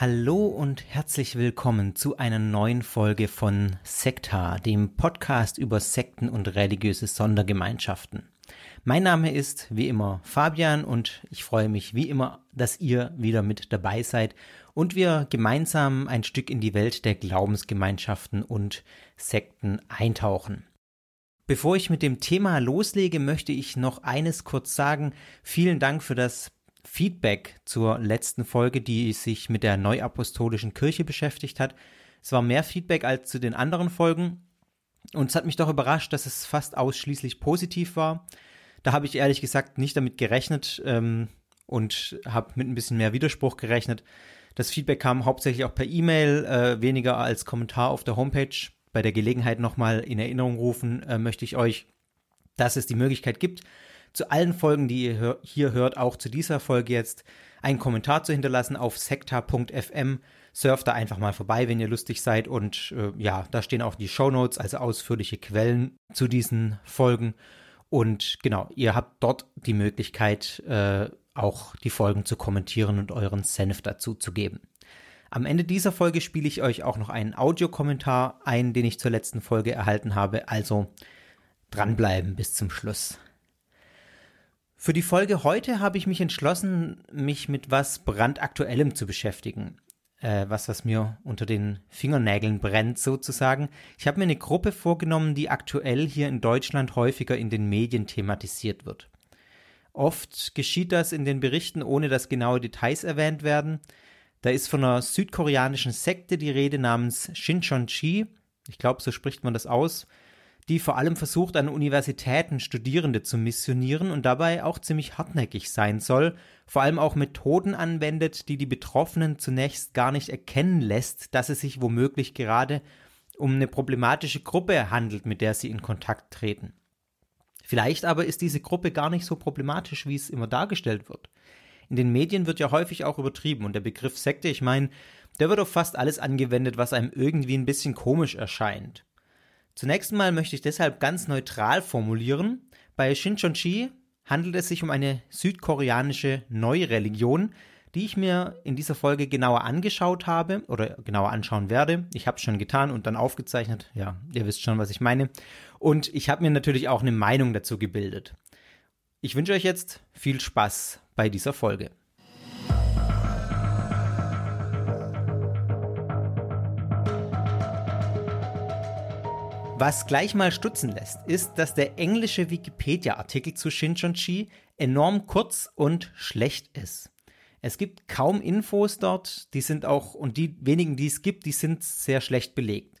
Hallo und herzlich willkommen zu einer neuen Folge von Sekta, dem Podcast über Sekten und religiöse Sondergemeinschaften. Mein Name ist wie immer Fabian und ich freue mich wie immer, dass ihr wieder mit dabei seid und wir gemeinsam ein Stück in die Welt der Glaubensgemeinschaften und Sekten eintauchen. Bevor ich mit dem Thema loslege, möchte ich noch eines kurz sagen. Vielen Dank für das Feedback zur letzten Folge, die sich mit der Neuapostolischen Kirche beschäftigt hat. Es war mehr Feedback als zu den anderen Folgen. Und es hat mich doch überrascht, dass es fast ausschließlich positiv war. Da habe ich ehrlich gesagt nicht damit gerechnet ähm, und habe mit ein bisschen mehr Widerspruch gerechnet. Das Feedback kam hauptsächlich auch per E-Mail, äh, weniger als Kommentar auf der Homepage. Bei der Gelegenheit nochmal in Erinnerung rufen äh, möchte ich euch, dass es die Möglichkeit gibt, zu allen Folgen, die ihr hier hört, auch zu dieser Folge jetzt, einen Kommentar zu hinterlassen auf sekta.fm. Surft da einfach mal vorbei, wenn ihr lustig seid. Und äh, ja, da stehen auch die Show Notes, also ausführliche Quellen zu diesen Folgen. Und genau, ihr habt dort die Möglichkeit, äh, auch die Folgen zu kommentieren und euren Senf dazu zu geben. Am Ende dieser Folge spiele ich euch auch noch einen Audiokommentar ein, den ich zur letzten Folge erhalten habe. Also dranbleiben bis zum Schluss. Für die Folge heute habe ich mich entschlossen, mich mit was brandaktuellem zu beschäftigen. Äh, was, was mir unter den Fingernägeln brennt, sozusagen. Ich habe mir eine Gruppe vorgenommen, die aktuell hier in Deutschland häufiger in den Medien thematisiert wird. Oft geschieht das in den Berichten, ohne dass genaue Details erwähnt werden. Da ist von einer südkoreanischen Sekte die Rede namens Shincheonji. Ich glaube, so spricht man das aus die vor allem versucht, an Universitäten Studierende zu missionieren und dabei auch ziemlich hartnäckig sein soll, vor allem auch Methoden anwendet, die die Betroffenen zunächst gar nicht erkennen lässt, dass es sich womöglich gerade um eine problematische Gruppe handelt, mit der sie in Kontakt treten. Vielleicht aber ist diese Gruppe gar nicht so problematisch, wie es immer dargestellt wird. In den Medien wird ja häufig auch übertrieben und der Begriff Sekte, ich meine, der wird auf fast alles angewendet, was einem irgendwie ein bisschen komisch erscheint. Zunächst mal möchte ich deshalb ganz neutral formulieren. Bei Shincheonji handelt es sich um eine südkoreanische Neureligion, die ich mir in dieser Folge genauer angeschaut habe oder genauer anschauen werde. Ich habe es schon getan und dann aufgezeichnet. Ja, ihr wisst schon, was ich meine. Und ich habe mir natürlich auch eine Meinung dazu gebildet. Ich wünsche euch jetzt viel Spaß bei dieser Folge. Was gleich mal stutzen lässt, ist, dass der englische Wikipedia-Artikel zu Shincheonji enorm kurz und schlecht ist. Es gibt kaum Infos dort, die sind auch, und die wenigen, die es gibt, die sind sehr schlecht belegt.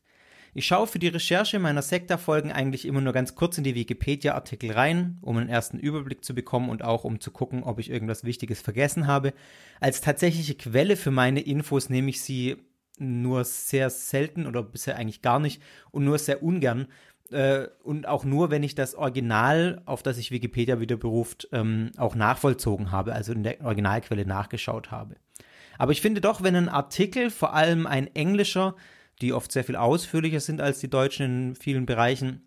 Ich schaue für die Recherche meiner Sekta-Folgen eigentlich immer nur ganz kurz in die Wikipedia-Artikel rein, um einen ersten Überblick zu bekommen und auch um zu gucken, ob ich irgendwas Wichtiges vergessen habe. Als tatsächliche Quelle für meine Infos nehme ich sie nur sehr selten oder bisher eigentlich gar nicht und nur sehr ungern. Äh, und auch nur, wenn ich das Original, auf das sich Wikipedia wieder beruft, ähm, auch nachvollzogen habe, also in der Originalquelle nachgeschaut habe. Aber ich finde doch, wenn ein Artikel, vor allem ein englischer, die oft sehr viel ausführlicher sind als die deutschen in vielen Bereichen,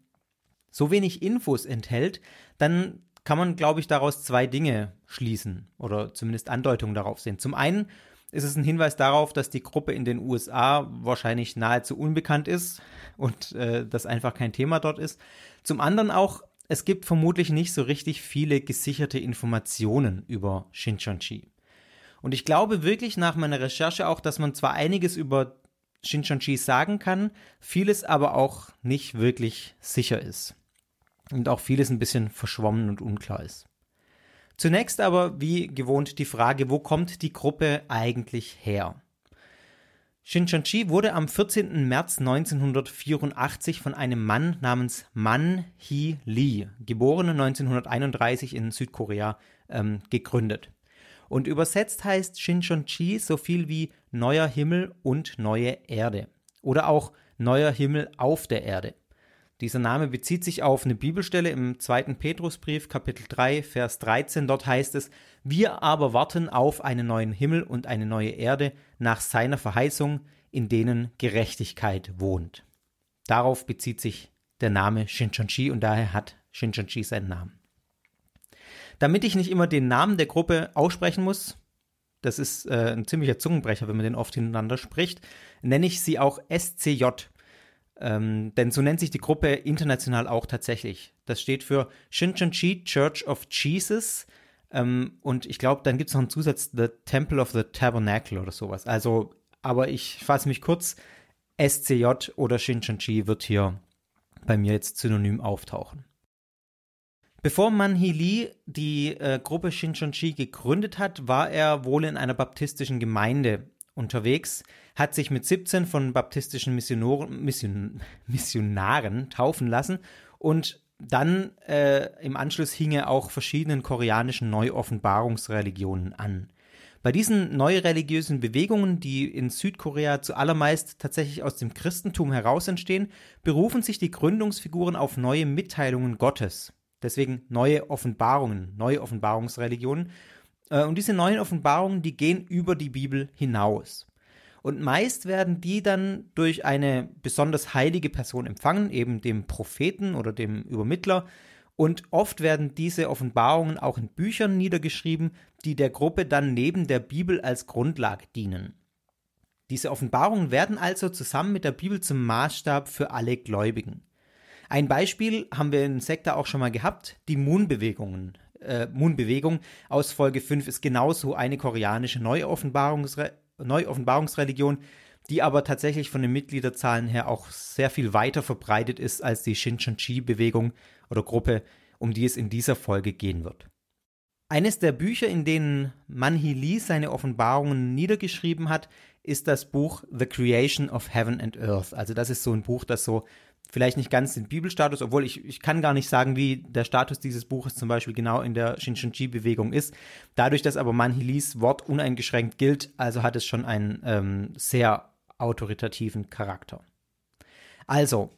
so wenig Infos enthält, dann kann man, glaube ich, daraus zwei Dinge schließen oder zumindest Andeutungen darauf sehen. Zum einen ist es ein Hinweis darauf, dass die Gruppe in den USA wahrscheinlich nahezu unbekannt ist und äh, das einfach kein Thema dort ist. Zum anderen auch, es gibt vermutlich nicht so richtig viele gesicherte Informationen über Shincheonji. Und ich glaube wirklich nach meiner Recherche auch, dass man zwar einiges über Shinchonji sagen kann, vieles aber auch nicht wirklich sicher ist. Und auch vieles ein bisschen verschwommen und unklar ist. Zunächst aber, wie gewohnt, die Frage, wo kommt die Gruppe eigentlich her? Shinchonji wurde am 14. März 1984 von einem Mann namens Man Hee Lee, geboren 1931 in Südkorea, ähm, gegründet. Und übersetzt heißt Shinchonji so viel wie neuer Himmel und neue Erde oder auch neuer Himmel auf der Erde. Dieser Name bezieht sich auf eine Bibelstelle im zweiten Petrusbrief, Kapitel 3, Vers 13. Dort heißt es, wir aber warten auf einen neuen Himmel und eine neue Erde nach seiner Verheißung, in denen Gerechtigkeit wohnt. Darauf bezieht sich der Name Shinchonji und daher hat Shinchonji seinen Namen. Damit ich nicht immer den Namen der Gruppe aussprechen muss, das ist äh, ein ziemlicher Zungenbrecher, wenn man den oft hintereinander spricht, nenne ich sie auch SCJ, ähm, denn so nennt sich die Gruppe international auch tatsächlich. Das steht für Shincheonji Church of Jesus. Ähm, und ich glaube, dann gibt es noch einen Zusatz, The Temple of the Tabernacle oder sowas. Also, aber ich fasse mich kurz. SCJ oder Shincheonji wird hier bei mir jetzt synonym auftauchen. Bevor Manhi Lee die äh, Gruppe Shincheonji gegründet hat, war er wohl in einer baptistischen Gemeinde unterwegs, hat sich mit 17 von baptistischen Missionoren, Mission, Missionaren taufen lassen und dann äh, im Anschluss hing er auch verschiedenen koreanischen Neuoffenbarungsreligionen an. Bei diesen neureligiösen Bewegungen, die in Südkorea zuallermeist tatsächlich aus dem Christentum heraus entstehen, berufen sich die Gründungsfiguren auf neue Mitteilungen Gottes. Deswegen neue Offenbarungen, neue Offenbarungsreligionen. Äh, und diese neuen Offenbarungen, die gehen über die Bibel hinaus. Und meist werden die dann durch eine besonders heilige Person empfangen, eben dem Propheten oder dem Übermittler. Und oft werden diese Offenbarungen auch in Büchern niedergeschrieben, die der Gruppe dann neben der Bibel als Grundlage dienen. Diese Offenbarungen werden also zusammen mit der Bibel zum Maßstab für alle Gläubigen. Ein Beispiel haben wir in Sekta auch schon mal gehabt, die Moon-Bewegungen äh, Moon-Bewegung aus Folge 5 ist genauso eine koreanische Neuoffenbarungsre Neuoffenbarungsreligion, die aber tatsächlich von den Mitgliederzahlen her auch sehr viel weiter verbreitet ist als die Shincheonji-Bewegung oder Gruppe, um die es in dieser Folge gehen wird. Eines der Bücher, in denen Manhi Lee seine Offenbarungen niedergeschrieben hat, ist das Buch The Creation of Heaven and Earth. Also das ist so ein Buch, das so vielleicht nicht ganz den Bibelstatus, obwohl ich, ich kann gar nicht sagen, wie der Status dieses Buches zum Beispiel genau in der Shinshunji-Bewegung ist. Dadurch, dass aber Manhilis Wort uneingeschränkt gilt, also hat es schon einen ähm, sehr autoritativen Charakter. Also,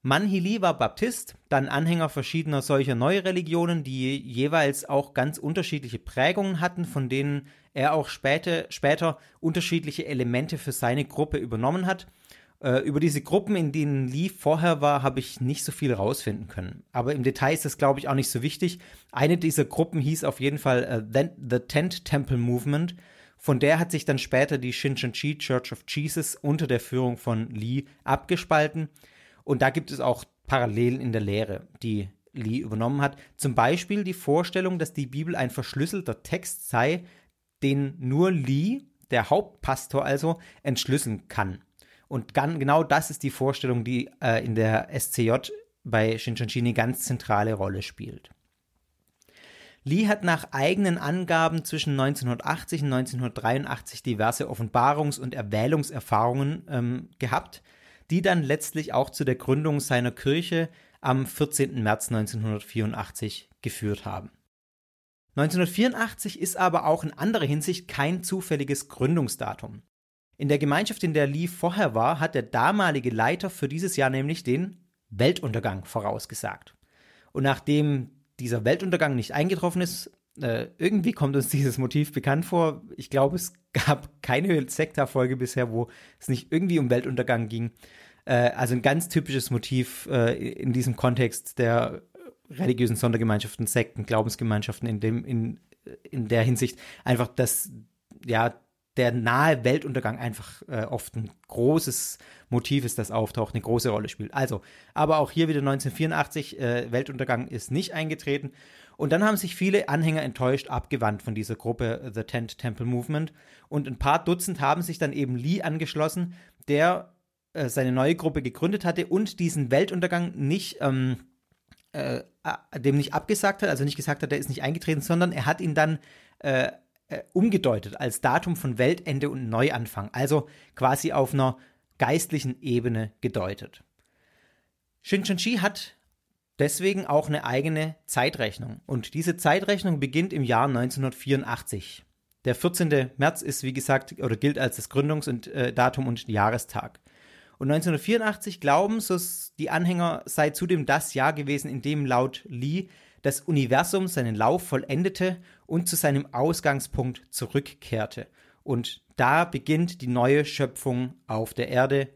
Manhili war Baptist, dann Anhänger verschiedener solcher Neureligionen, die jeweils auch ganz unterschiedliche Prägungen hatten, von denen er auch später, später unterschiedliche Elemente für seine Gruppe übernommen hat. Äh, über diese Gruppen, in denen Lee vorher war, habe ich nicht so viel rausfinden können. Aber im Detail ist das, glaube ich, auch nicht so wichtig. Eine dieser Gruppen hieß auf jeden Fall uh, The Tent Temple Movement. Von der hat sich dann später die Shincheonji Church of Jesus unter der Führung von Lee abgespalten. Und da gibt es auch Parallelen in der Lehre, die Lee übernommen hat. Zum Beispiel die Vorstellung, dass die Bibel ein verschlüsselter Text sei, den nur Lee, der Hauptpastor also, entschlüsseln kann. Und genau das ist die Vorstellung, die äh, in der SCJ bei Shincheonji eine ganz zentrale Rolle spielt. Lee hat nach eigenen Angaben zwischen 1980 und 1983 diverse Offenbarungs- und Erwählungserfahrungen ähm, gehabt, die dann letztlich auch zu der Gründung seiner Kirche am 14. März 1984 geführt haben. 1984 ist aber auch in anderer Hinsicht kein zufälliges Gründungsdatum. In der Gemeinschaft, in der Lee vorher war, hat der damalige Leiter für dieses Jahr nämlich den Weltuntergang vorausgesagt. Und nachdem dieser Weltuntergang nicht eingetroffen ist, äh, irgendwie kommt uns dieses Motiv bekannt vor. Ich glaube, es gab keine Sekta-Folge bisher, wo es nicht irgendwie um Weltuntergang ging. Äh, also ein ganz typisches Motiv äh, in diesem Kontext der religiösen Sondergemeinschaften, Sekten, Glaubensgemeinschaften in dem, in, in der Hinsicht einfach, dass ja der nahe Weltuntergang einfach äh, oft ein großes Motiv ist, das auftaucht, eine große Rolle spielt. Also, aber auch hier wieder 1984, äh, Weltuntergang ist nicht eingetreten. Und dann haben sich viele Anhänger enttäuscht abgewandt von dieser Gruppe The Tent Temple Movement. Und ein paar Dutzend haben sich dann eben Lee angeschlossen, der äh, seine neue Gruppe gegründet hatte und diesen Weltuntergang nicht, ähm, äh, dem nicht abgesagt hat, also nicht gesagt hat, der ist nicht eingetreten, sondern er hat ihn dann äh, umgedeutet als Datum von Weltende und Neuanfang, also quasi auf einer geistlichen Ebene gedeutet. Shincheonji hat deswegen auch eine eigene Zeitrechnung und diese Zeitrechnung beginnt im Jahr 1984. Der 14. März ist, wie gesagt, oder gilt als das Gründungsdatum äh, und Jahrestag. Und 1984 glauben so die Anhänger sei zudem das Jahr gewesen, in dem laut Lee das Universum seinen Lauf vollendete und zu seinem Ausgangspunkt zurückkehrte. Und da beginnt die neue Schöpfung auf der Erde.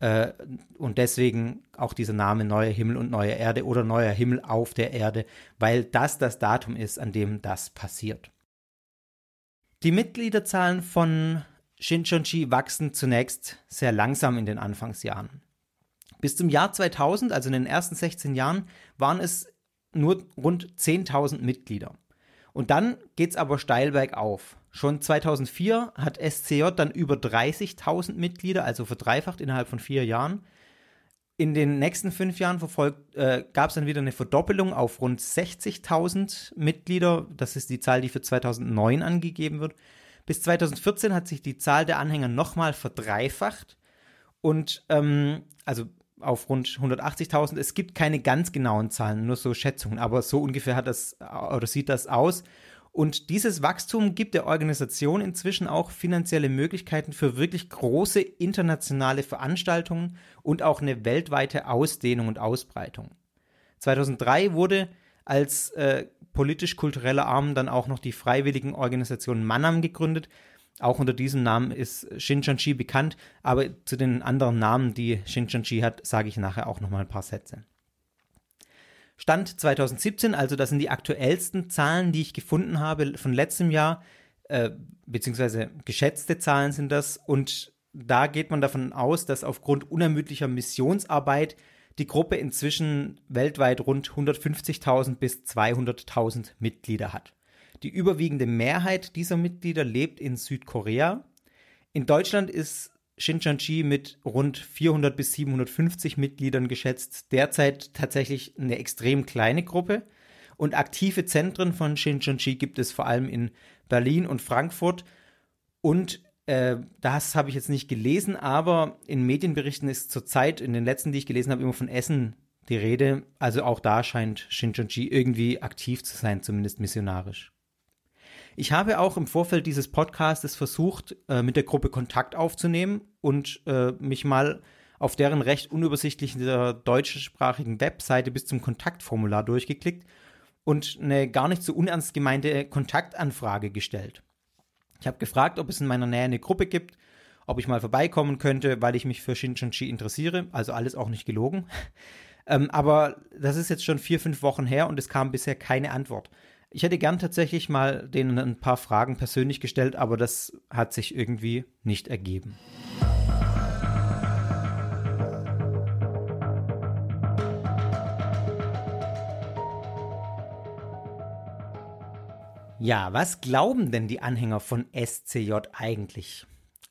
Äh, und deswegen auch dieser Name Neuer Himmel und Neue Erde oder Neuer Himmel auf der Erde, weil das das Datum ist, an dem das passiert. Die Mitgliederzahlen von Shinchonji wachsen zunächst sehr langsam in den Anfangsjahren. Bis zum Jahr 2000, also in den ersten 16 Jahren, waren es nur rund 10.000 Mitglieder. Und dann geht es aber steil bergauf. Schon 2004 hat SCJ dann über 30.000 Mitglieder, also verdreifacht innerhalb von vier Jahren. In den nächsten fünf Jahren äh, gab es dann wieder eine Verdoppelung auf rund 60.000 Mitglieder. Das ist die Zahl, die für 2009 angegeben wird. Bis 2014 hat sich die Zahl der Anhänger nochmal verdreifacht. Und ähm, also auf rund 180.000. Es gibt keine ganz genauen Zahlen, nur so Schätzungen, aber so ungefähr hat das oder sieht das aus. Und dieses Wachstum gibt der Organisation inzwischen auch finanzielle Möglichkeiten für wirklich große internationale Veranstaltungen und auch eine weltweite Ausdehnung und Ausbreitung. 2003 wurde als äh, politisch-kultureller Arm dann auch noch die freiwilligen Organisation Manam gegründet, auch unter diesem Namen ist Shincheonji bekannt, aber zu den anderen Namen, die Shincheonji hat, sage ich nachher auch nochmal ein paar Sätze. Stand 2017, also das sind die aktuellsten Zahlen, die ich gefunden habe von letztem Jahr, äh, beziehungsweise geschätzte Zahlen sind das. Und da geht man davon aus, dass aufgrund unermüdlicher Missionsarbeit die Gruppe inzwischen weltweit rund 150.000 bis 200.000 Mitglieder hat. Die überwiegende Mehrheit dieser Mitglieder lebt in Südkorea. In Deutschland ist Shincheonji mit rund 400 bis 750 Mitgliedern geschätzt derzeit tatsächlich eine extrem kleine Gruppe. Und aktive Zentren von Shincheonji gibt es vor allem in Berlin und Frankfurt. Und äh, das habe ich jetzt nicht gelesen, aber in Medienberichten ist zurzeit, in den letzten, die ich gelesen habe, immer von Essen die Rede. Also auch da scheint Shincheonji irgendwie aktiv zu sein, zumindest missionarisch. Ich habe auch im Vorfeld dieses Podcasts versucht, äh, mit der Gruppe Kontakt aufzunehmen und äh, mich mal auf deren recht unübersichtlichen deutschsprachigen Webseite bis zum Kontaktformular durchgeklickt und eine gar nicht so unernst gemeinte Kontaktanfrage gestellt. Ich habe gefragt, ob es in meiner Nähe eine Gruppe gibt, ob ich mal vorbeikommen könnte, weil ich mich für Shincheonji interessiere. Also alles auch nicht gelogen. ähm, aber das ist jetzt schon vier, fünf Wochen her und es kam bisher keine Antwort. Ich hätte gern tatsächlich mal denen ein paar Fragen persönlich gestellt, aber das hat sich irgendwie nicht ergeben. Ja, was glauben denn die Anhänger von SCJ eigentlich?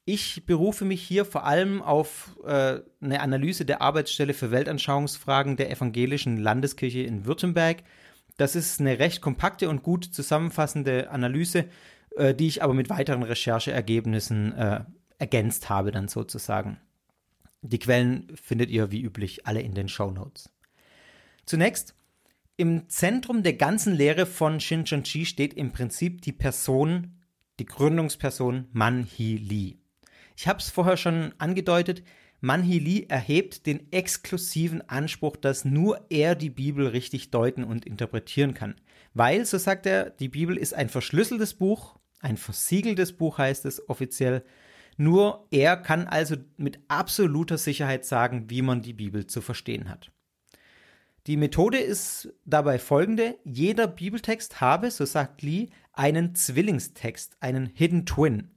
Ich berufe mich hier vor allem auf äh, eine Analyse der Arbeitsstelle für Weltanschauungsfragen der Evangelischen Landeskirche in Württemberg das ist eine recht kompakte und gut zusammenfassende Analyse, äh, die ich aber mit weiteren Rechercheergebnissen äh, ergänzt habe, dann sozusagen. Die Quellen findet ihr wie üblich alle in den Show Notes. Zunächst, im Zentrum der ganzen Lehre von Shincheonji steht im Prinzip die Person, die Gründungsperson Man Hee Lee. Ich habe es vorher schon angedeutet, Manhi Lee erhebt den exklusiven Anspruch, dass nur er die Bibel richtig deuten und interpretieren kann. Weil, so sagt er, die Bibel ist ein verschlüsseltes Buch, ein versiegeltes Buch heißt es offiziell. Nur er kann also mit absoluter Sicherheit sagen, wie man die Bibel zu verstehen hat. Die Methode ist dabei folgende. Jeder Bibeltext habe, so sagt Lee, einen Zwillingstext, einen Hidden Twin.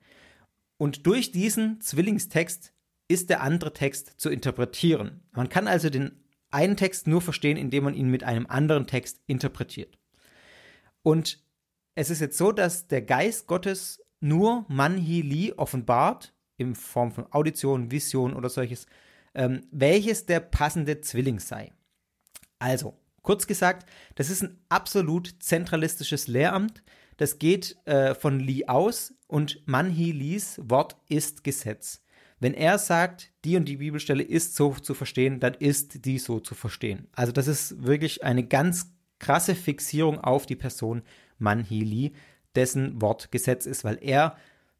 Und durch diesen Zwillingstext ist der andere Text zu interpretieren. Man kann also den einen Text nur verstehen, indem man ihn mit einem anderen Text interpretiert. Und es ist jetzt so, dass der Geist Gottes nur Manhi Li offenbart, in Form von Audition, Vision oder solches, ähm, welches der passende Zwilling sei. Also, kurz gesagt, das ist ein absolut zentralistisches Lehramt. Das geht äh, von Li aus und Manhi Lis Wort ist Gesetz. Wenn er sagt, die und die Bibelstelle ist so zu verstehen, dann ist die so zu verstehen. Also das ist wirklich eine ganz krasse Fixierung auf die Person Manhi Li, dessen Wort Gesetz ist, weil er,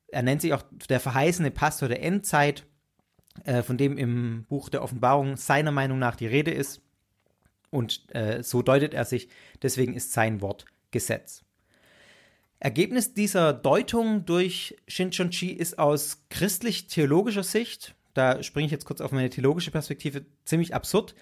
er nennt sich auch der verheißene Pastor der Endzeit, äh, von dem im Buch der Offenbarung seiner Meinung nach die Rede ist. Und äh, so deutet er sich, deswegen ist sein Wort Gesetz. Ergebnis dieser Deutung durch Shinchonchi ist aus christlich-theologischer Sicht, da springe ich jetzt kurz auf meine theologische Perspektive, ziemlich absurd.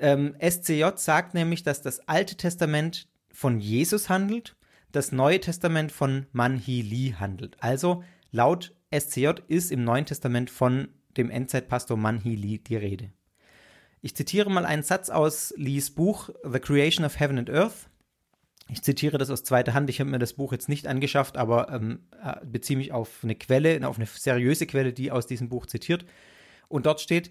Ähm, SCJ sagt nämlich, dass das Alte Testament von Jesus handelt, das Neue Testament von Manhi Li handelt. Also laut SCJ ist im Neuen Testament von dem Endzeitpastor Manhi Li die Rede. Ich zitiere mal einen Satz aus Lees Buch The Creation of Heaven and Earth. Ich zitiere das aus zweiter Hand. Ich habe mir das Buch jetzt nicht angeschafft, aber ähm, äh, beziehe mich auf eine Quelle, auf eine seriöse Quelle, die aus diesem Buch zitiert. Und dort steht,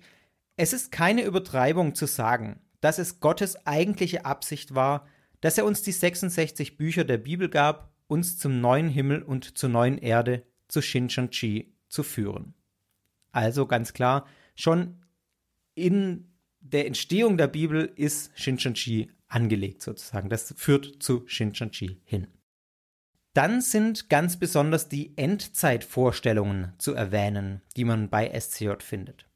es ist keine Übertreibung zu sagen, dass es Gottes eigentliche Absicht war, dass er uns die 66 Bücher der Bibel gab, uns zum neuen Himmel und zur neuen Erde, zu Shincheonji zu führen. Also ganz klar, schon in der Entstehung der Bibel ist Shincheonji angelegt sozusagen. Das führt zu Shincheonji hin. Dann sind ganz besonders die Endzeitvorstellungen zu erwähnen, die man bei SCJ findet.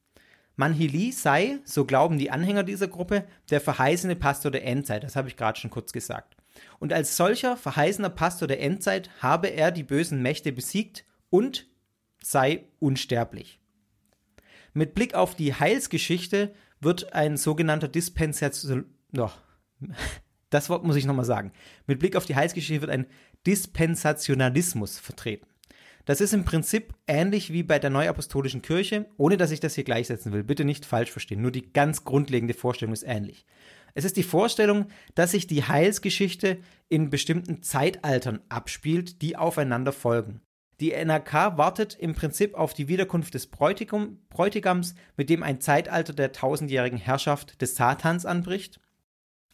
Manhili sei, so glauben die Anhänger dieser Gruppe, der verheißene Pastor der Endzeit, das habe ich gerade schon kurz gesagt. Und als solcher verheißener Pastor der Endzeit habe er die bösen Mächte besiegt und sei unsterblich. Mit Blick auf die Heilsgeschichte wird ein sogenannter Dispensation, noch, das Wort muss ich nochmal sagen. Mit Blick auf die Heilsgeschichte wird ein Dispensationalismus vertreten. Das ist im Prinzip ähnlich wie bei der Neuapostolischen Kirche, ohne dass ich das hier gleichsetzen will. Bitte nicht falsch verstehen. Nur die ganz grundlegende Vorstellung ist ähnlich. Es ist die Vorstellung, dass sich die Heilsgeschichte in bestimmten Zeitaltern abspielt, die aufeinander folgen. Die NRK wartet im Prinzip auf die Wiederkunft des Bräutigam, Bräutigams, mit dem ein Zeitalter der tausendjährigen Herrschaft des Satans anbricht.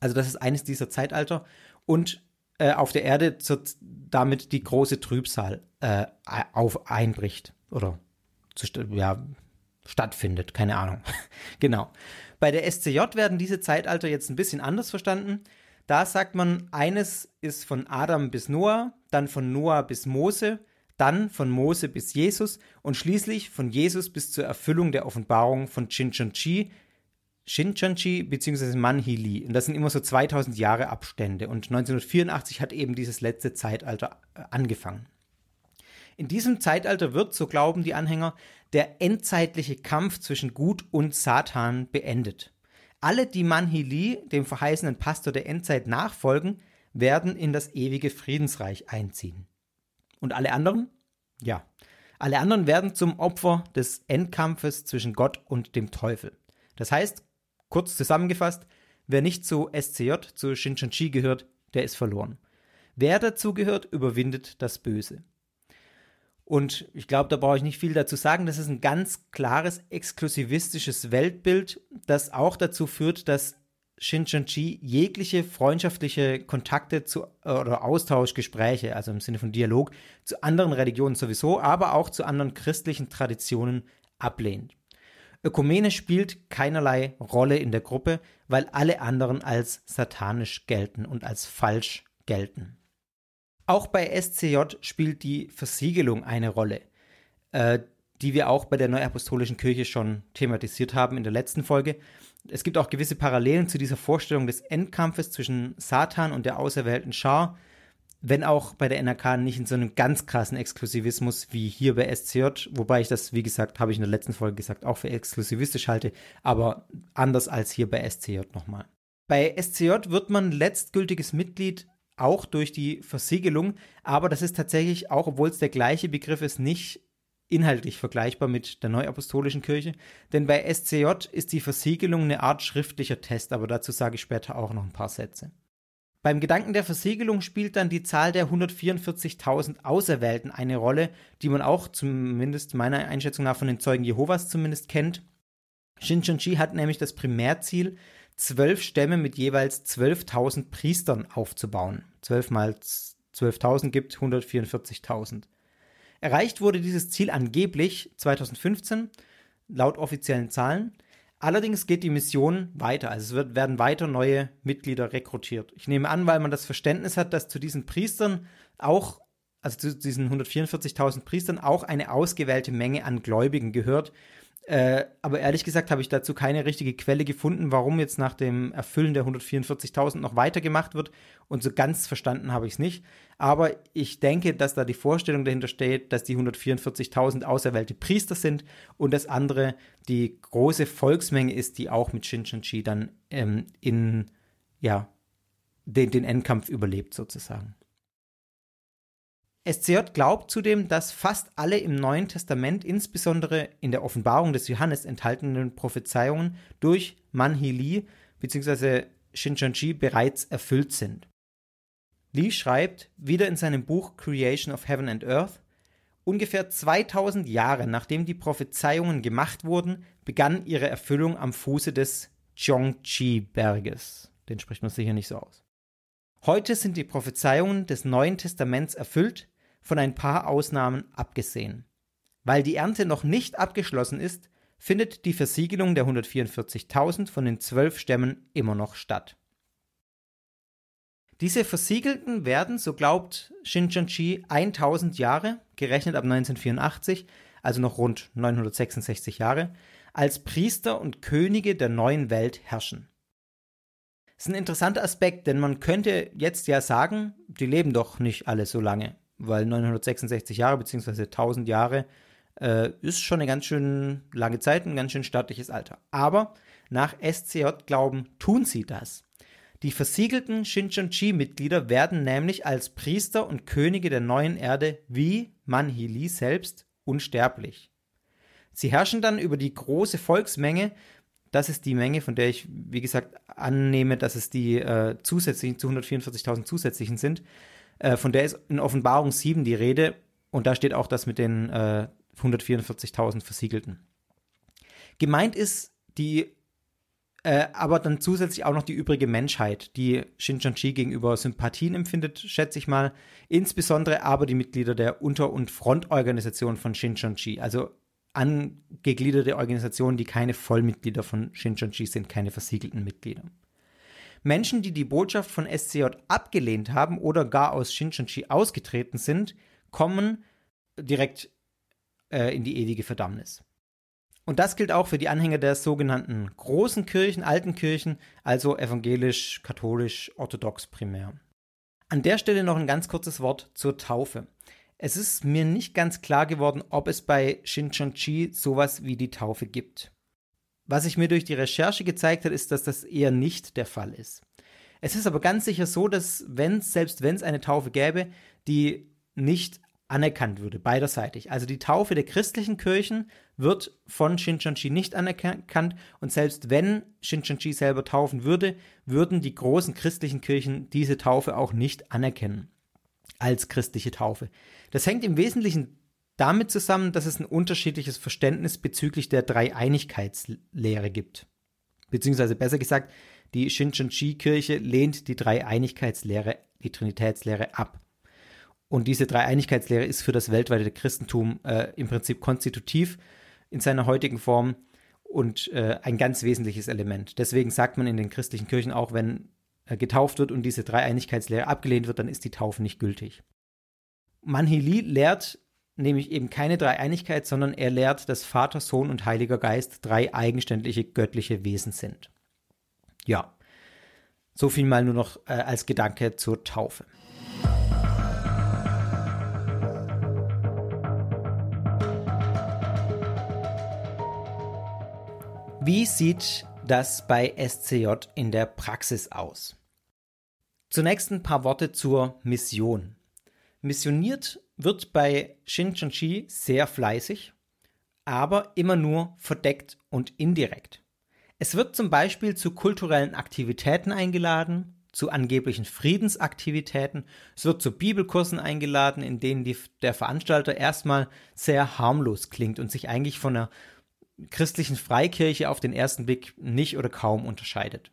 Also das ist eines dieser Zeitalter. Und äh, auf der Erde zu, damit die große Trübsal äh, auf einbricht oder zu, ja, stattfindet, keine Ahnung. genau. Bei der SCJ werden diese Zeitalter jetzt ein bisschen anders verstanden. Da sagt man, eines ist von Adam bis Noah, dann von Noah bis Mose, dann von Mose bis Jesus und schließlich von Jesus bis zur Erfüllung der Offenbarung von Chi, Shincheonji bzw. Manhili. Und das sind immer so 2000 Jahre Abstände. Und 1984 hat eben dieses letzte Zeitalter äh, angefangen. In diesem Zeitalter wird, so glauben die Anhänger, der endzeitliche Kampf zwischen Gut und Satan beendet. Alle, die Manhili, dem verheißenen Pastor der Endzeit, nachfolgen, werden in das ewige Friedensreich einziehen. Und alle anderen? Ja. Alle anderen werden zum Opfer des Endkampfes zwischen Gott und dem Teufel. Das heißt, Kurz zusammengefasst, wer nicht zu SCJ, zu Shincheonji gehört, der ist verloren. Wer dazu gehört, überwindet das Böse. Und ich glaube, da brauche ich nicht viel dazu sagen. Das ist ein ganz klares exklusivistisches Weltbild, das auch dazu führt, dass Shincheonji jegliche freundschaftliche Kontakte zu, oder Austauschgespräche, also im Sinne von Dialog, zu anderen Religionen sowieso, aber auch zu anderen christlichen Traditionen ablehnt. Ökumene spielt keinerlei Rolle in der Gruppe, weil alle anderen als satanisch gelten und als falsch gelten. Auch bei SCJ spielt die Versiegelung eine Rolle, äh, die wir auch bei der Neuapostolischen Kirche schon thematisiert haben in der letzten Folge. Es gibt auch gewisse Parallelen zu dieser Vorstellung des Endkampfes zwischen Satan und der auserwählten Schar, wenn auch bei der NRK nicht in so einem ganz krassen Exklusivismus wie hier bei SCJ, wobei ich das, wie gesagt, habe ich in der letzten Folge gesagt, auch für exklusivistisch halte, aber anders als hier bei SCJ nochmal. Bei SCJ wird man letztgültiges Mitglied auch durch die Versiegelung, aber das ist tatsächlich auch, obwohl es der gleiche Begriff ist, nicht inhaltlich vergleichbar mit der Neuapostolischen Kirche, denn bei SCJ ist die Versiegelung eine Art schriftlicher Test, aber dazu sage ich später auch noch ein paar Sätze. Beim Gedanken der Versiegelung spielt dann die Zahl der 144.000 Auserwählten eine Rolle, die man auch zumindest meiner Einschätzung nach von den Zeugen Jehovas zumindest kennt. Shincheonji hat nämlich das Primärziel, zwölf Stämme mit jeweils 12.000 Priestern aufzubauen. 12 mal 12.000 gibt 144.000. Erreicht wurde dieses Ziel angeblich 2015, laut offiziellen Zahlen. Allerdings geht die Mission weiter, also es wird, werden weiter neue Mitglieder rekrutiert. Ich nehme an, weil man das Verständnis hat, dass zu diesen Priestern auch, also zu diesen 144.000 Priestern auch eine ausgewählte Menge an Gläubigen gehört, äh, aber ehrlich gesagt habe ich dazu keine richtige Quelle gefunden, warum jetzt nach dem Erfüllen der 144.000 noch weitergemacht wird. Und so ganz verstanden habe ich es nicht. Aber ich denke, dass da die Vorstellung dahinter steht, dass die 144.000 auserwählte Priester sind und das andere die große Volksmenge ist, die auch mit Shincheonji dann ähm, in ja, den, den Endkampf überlebt sozusagen. SCJ glaubt zudem, dass fast alle im Neuen Testament, insbesondere in der Offenbarung des Johannes enthaltenen Prophezeiungen durch Manhi Li bzw. Shincheonji bereits erfüllt sind. Li schreibt wieder in seinem Buch Creation of Heaven and Earth, ungefähr 2000 Jahre nachdem die Prophezeiungen gemacht wurden, begann ihre Erfüllung am Fuße des Chongqi-Berges. Den spricht man sicher nicht so aus. Heute sind die Prophezeiungen des Neuen Testaments erfüllt, von ein paar Ausnahmen abgesehen. Weil die Ernte noch nicht abgeschlossen ist, findet die Versiegelung der 144.000 von den zwölf Stämmen immer noch statt. Diese Versiegelten werden, so glaubt Shincheonji, 1000 Jahre, gerechnet ab 1984, also noch rund 966 Jahre, als Priester und Könige der neuen Welt herrschen. Das ist ein interessanter Aspekt, denn man könnte jetzt ja sagen, die leben doch nicht alle so lange weil 966 Jahre bzw. 1000 Jahre äh, ist schon eine ganz schön lange Zeit, ein ganz schön stattliches Alter. Aber nach SCJ-Glauben tun sie das. Die versiegelten Shincheonji-Mitglieder werden nämlich als Priester und Könige der neuen Erde wie Manhili selbst unsterblich. Sie herrschen dann über die große Volksmenge, das ist die Menge, von der ich, wie gesagt, annehme, dass es die äh, zusätzlichen, zu 144.000 zusätzlichen sind, äh, von der ist in Offenbarung 7 die Rede und da steht auch das mit den äh, 144.000 Versiegelten. Gemeint ist die, äh, aber dann zusätzlich auch noch die übrige Menschheit, die Shincheonji gegenüber Sympathien empfindet, schätze ich mal. Insbesondere aber die Mitglieder der Unter- und Frontorganisation von Shincheonji, also angegliederte Organisationen, die keine Vollmitglieder von Shincheonji sind, keine versiegelten Mitglieder. Menschen, die die Botschaft von SCJ abgelehnt haben oder gar aus Shincheonji ausgetreten sind, kommen direkt äh, in die ewige Verdammnis. Und das gilt auch für die Anhänger der sogenannten großen Kirchen, alten Kirchen, also evangelisch, katholisch, orthodox primär. An der Stelle noch ein ganz kurzes Wort zur Taufe. Es ist mir nicht ganz klar geworden, ob es bei Shincheonji sowas wie die Taufe gibt. Was sich mir durch die Recherche gezeigt hat, ist, dass das eher nicht der Fall ist. Es ist aber ganz sicher so, dass wenn selbst wenn es eine Taufe gäbe, die nicht anerkannt würde, beiderseitig. Also die Taufe der christlichen Kirchen wird von Shincheonji nicht anerkannt und selbst wenn Shincheonji selber taufen würde, würden die großen christlichen Kirchen diese Taufe auch nicht anerkennen als christliche Taufe. Das hängt im Wesentlichen damit zusammen, dass es ein unterschiedliches Verständnis bezüglich der Dreieinigkeitslehre gibt. Beziehungsweise besser gesagt, die Shincheonji-Kirche lehnt die Dreieinigkeitslehre, die Trinitätslehre ab. Und diese Dreieinigkeitslehre ist für das weltweite Christentum äh, im Prinzip konstitutiv in seiner heutigen Form und äh, ein ganz wesentliches Element. Deswegen sagt man in den christlichen Kirchen auch, wenn getauft wird und diese Dreieinigkeitslehre abgelehnt wird, dann ist die Taufe nicht gültig. Manhili lehrt nämlich eben keine Dreieinigkeit, sondern er lehrt, dass Vater, Sohn und Heiliger Geist drei eigenständige göttliche Wesen sind. Ja, so viel mal nur noch äh, als Gedanke zur Taufe. Wie sieht das bei SCJ in der Praxis aus? Zunächst ein paar Worte zur Mission. Missioniert wird bei Shincheonji sehr fleißig, aber immer nur verdeckt und indirekt. Es wird zum Beispiel zu kulturellen Aktivitäten eingeladen, zu angeblichen Friedensaktivitäten. Es wird zu Bibelkursen eingeladen, in denen die, der Veranstalter erstmal sehr harmlos klingt und sich eigentlich von einer christlichen Freikirche auf den ersten Blick nicht oder kaum unterscheidet.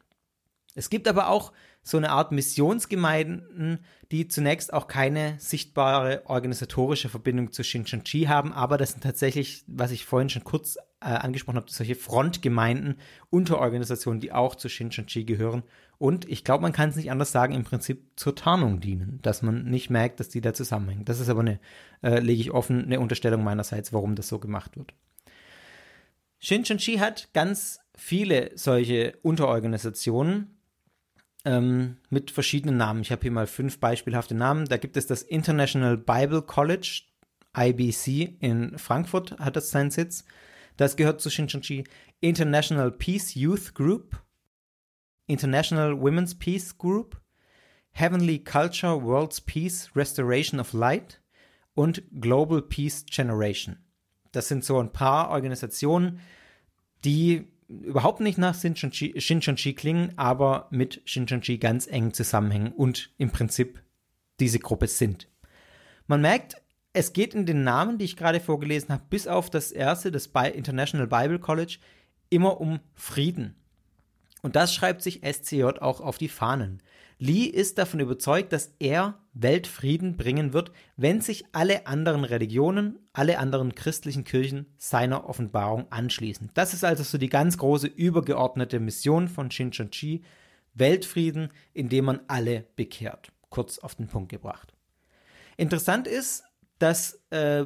Es gibt aber auch so eine Art Missionsgemeinden, die zunächst auch keine sichtbare organisatorische Verbindung zu Shincheonji haben, aber das sind tatsächlich, was ich vorhin schon kurz äh, angesprochen habe, solche Frontgemeinden, Unterorganisationen, die auch zu Shincheonji gehören und ich glaube, man kann es nicht anders sagen, im Prinzip zur Tarnung dienen, dass man nicht merkt, dass die da zusammenhängen. Das ist aber eine, äh, lege ich offen, eine Unterstellung meinerseits, warum das so gemacht wird. Shincheonji hat ganz viele solche Unterorganisationen, ähm, mit verschiedenen Namen. Ich habe hier mal fünf beispielhafte Namen. Da gibt es das International Bible College, IBC in Frankfurt hat das seinen Sitz. Das gehört zu Shincheonji. International Peace Youth Group, International Women's Peace Group, Heavenly Culture World's Peace Restoration of Light und Global Peace Generation. Das sind so ein paar Organisationen, die überhaupt nicht nach Shincheonji klingen, aber mit Shincheonji ganz eng zusammenhängen und im Prinzip diese Gruppe sind. Man merkt, es geht in den Namen, die ich gerade vorgelesen habe, bis auf das erste, das International Bible College, immer um Frieden. Und das schreibt sich SCJ auch auf die Fahnen. Lee ist davon überzeugt, dass er Weltfrieden bringen wird, wenn sich alle anderen Religionen, alle anderen christlichen Kirchen seiner Offenbarung anschließen. Das ist also so die ganz große übergeordnete Mission von Shincheonji, Weltfrieden, indem man alle bekehrt. Kurz auf den Punkt gebracht. Interessant ist, dass äh,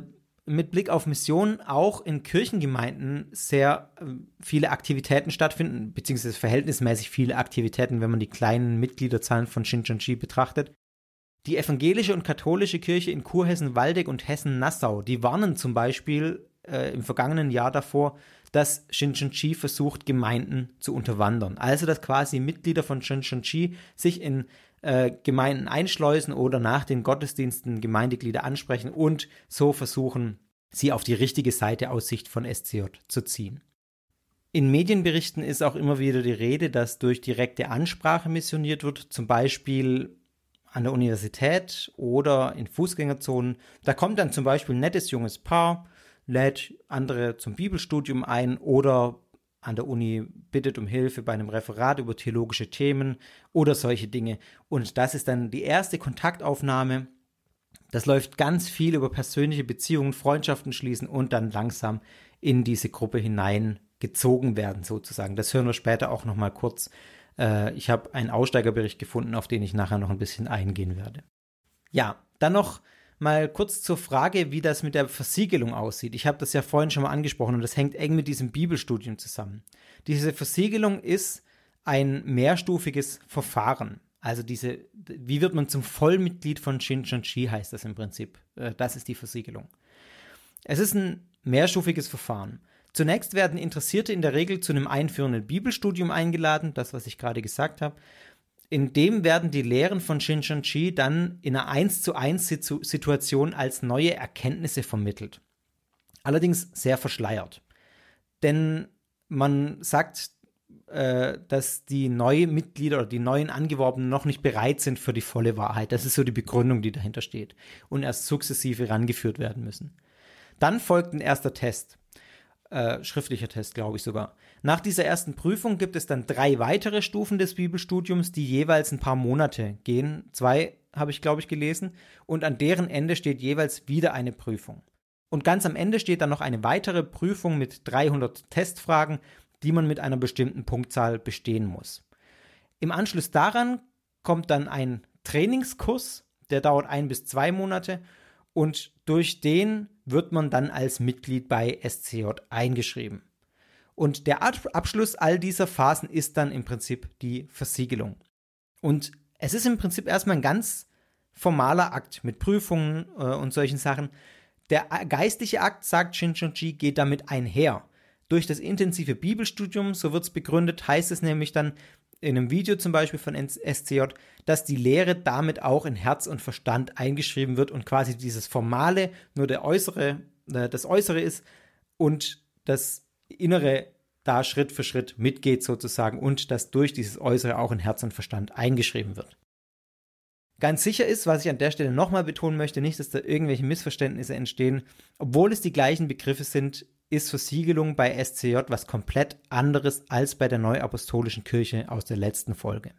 mit Blick auf Missionen auch in Kirchengemeinden sehr äh, viele Aktivitäten stattfinden, beziehungsweise verhältnismäßig viele Aktivitäten, wenn man die kleinen Mitgliederzahlen von Shincheonji betrachtet. Die evangelische und katholische Kirche in Kurhessen-Waldeck und Hessen-Nassau, die warnen zum Beispiel äh, im vergangenen Jahr davor, dass Shincheonji versucht, Gemeinden zu unterwandern. Also, dass quasi Mitglieder von Shincheonji sich in äh, Gemeinden einschleusen oder nach den Gottesdiensten Gemeindeglieder ansprechen und so versuchen, sie auf die richtige Seite aus Sicht von SCJ zu ziehen. In Medienberichten ist auch immer wieder die Rede, dass durch direkte Ansprache missioniert wird, zum Beispiel an der Universität oder in Fußgängerzonen. Da kommt dann zum Beispiel ein nettes junges Paar, lädt andere zum Bibelstudium ein oder an der Uni bittet um Hilfe bei einem Referat über theologische Themen oder solche Dinge. Und das ist dann die erste Kontaktaufnahme. Das läuft ganz viel über persönliche Beziehungen, Freundschaften schließen und dann langsam in diese Gruppe hineingezogen werden, sozusagen. Das hören wir später auch nochmal kurz. Äh, ich habe einen Aussteigerbericht gefunden, auf den ich nachher noch ein bisschen eingehen werde. Ja, dann noch mal kurz zur Frage, wie das mit der Versiegelung aussieht. Ich habe das ja vorhin schon mal angesprochen und das hängt eng mit diesem Bibelstudium zusammen. Diese Versiegelung ist ein mehrstufiges Verfahren. Also diese, wie wird man zum Vollmitglied von Shincheonji heißt das im Prinzip. Äh, das ist die Versiegelung. Es ist ein mehrstufiges Verfahren. Zunächst werden Interessierte in der Regel zu einem einführenden Bibelstudium eingeladen, das, was ich gerade gesagt habe. In dem werden die Lehren von Shincheonji dann in einer 1 zu 1 Situation als neue Erkenntnisse vermittelt. Allerdings sehr verschleiert. Denn man sagt, äh, dass die neuen Mitglieder oder die neuen Angeworbenen noch nicht bereit sind für die volle Wahrheit. Das ist so die Begründung, die dahinter steht. Und erst sukzessive rangeführt werden müssen. Dann folgt ein erster Test äh, schriftlicher Test, glaube ich sogar. Nach dieser ersten Prüfung gibt es dann drei weitere Stufen des Bibelstudiums, die jeweils ein paar Monate gehen. Zwei habe ich, glaube ich, gelesen. Und an deren Ende steht jeweils wieder eine Prüfung. Und ganz am Ende steht dann noch eine weitere Prüfung mit 300 Testfragen, die man mit einer bestimmten Punktzahl bestehen muss. Im Anschluss daran kommt dann ein Trainingskurs, der dauert ein bis zwei Monate und durch den wird man dann als Mitglied bei SCJ eingeschrieben. Und der Abschluss all dieser Phasen ist dann im Prinzip die Versiegelung. Und es ist im Prinzip erstmal ein ganz formaler Akt mit Prüfungen äh, und solchen Sachen. Der geistliche Akt, sagt Shinchonji, geht damit einher. Durch das intensive Bibelstudium, so wird es begründet, heißt es nämlich dann, in einem Video zum Beispiel von SCJ, dass die Lehre damit auch in Herz und Verstand eingeschrieben wird und quasi dieses Formale nur der äußere, äh, das Äußere ist und das Innere da Schritt für Schritt mitgeht sozusagen und dass durch dieses Äußere auch in Herz und Verstand eingeschrieben wird. Ganz sicher ist, was ich an der Stelle nochmal betonen möchte, nicht, dass da irgendwelche Missverständnisse entstehen. Obwohl es die gleichen Begriffe sind, ist Versiegelung bei SCJ was komplett anderes als bei der Neuapostolischen Kirche aus der letzten Folge.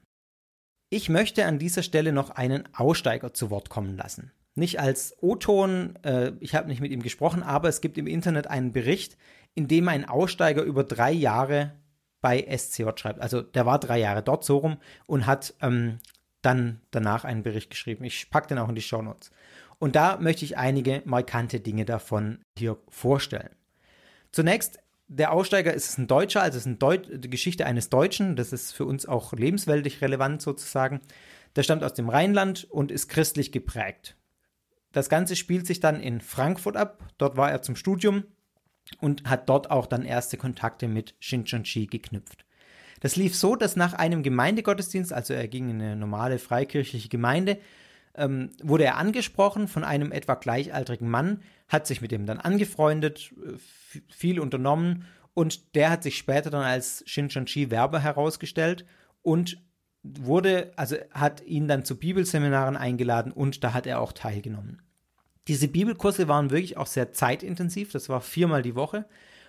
Ich möchte an dieser Stelle noch einen Aussteiger zu Wort kommen lassen. Nicht als O-Ton, äh, ich habe nicht mit ihm gesprochen, aber es gibt im Internet einen Bericht, in dem ein Aussteiger über drei Jahre bei SCJ schreibt. Also der war drei Jahre dort so rum und hat ähm, dann danach einen Bericht geschrieben. Ich packe den auch in die Show Notes. Und da möchte ich einige markante Dinge davon hier vorstellen. Zunächst, der Aussteiger ist ein Deutscher, also es ist die Geschichte eines Deutschen. Das ist für uns auch lebensweltlich relevant sozusagen. Der stammt aus dem Rheinland und ist christlich geprägt. Das Ganze spielt sich dann in Frankfurt ab. Dort war er zum Studium und hat dort auch dann erste Kontakte mit Shincheonji geknüpft. Das lief so, dass nach einem Gemeindegottesdienst, also er ging in eine normale freikirchliche Gemeinde, ähm, wurde er angesprochen von einem etwa gleichaltrigen Mann, hat sich mit dem dann angefreundet, äh, viel unternommen und der hat sich später dann als Shincheonji Werber herausgestellt und wurde, also hat ihn dann zu Bibelseminaren eingeladen und da hat er auch teilgenommen. Diese Bibelkurse waren wirklich auch sehr zeitintensiv, das war viermal die Woche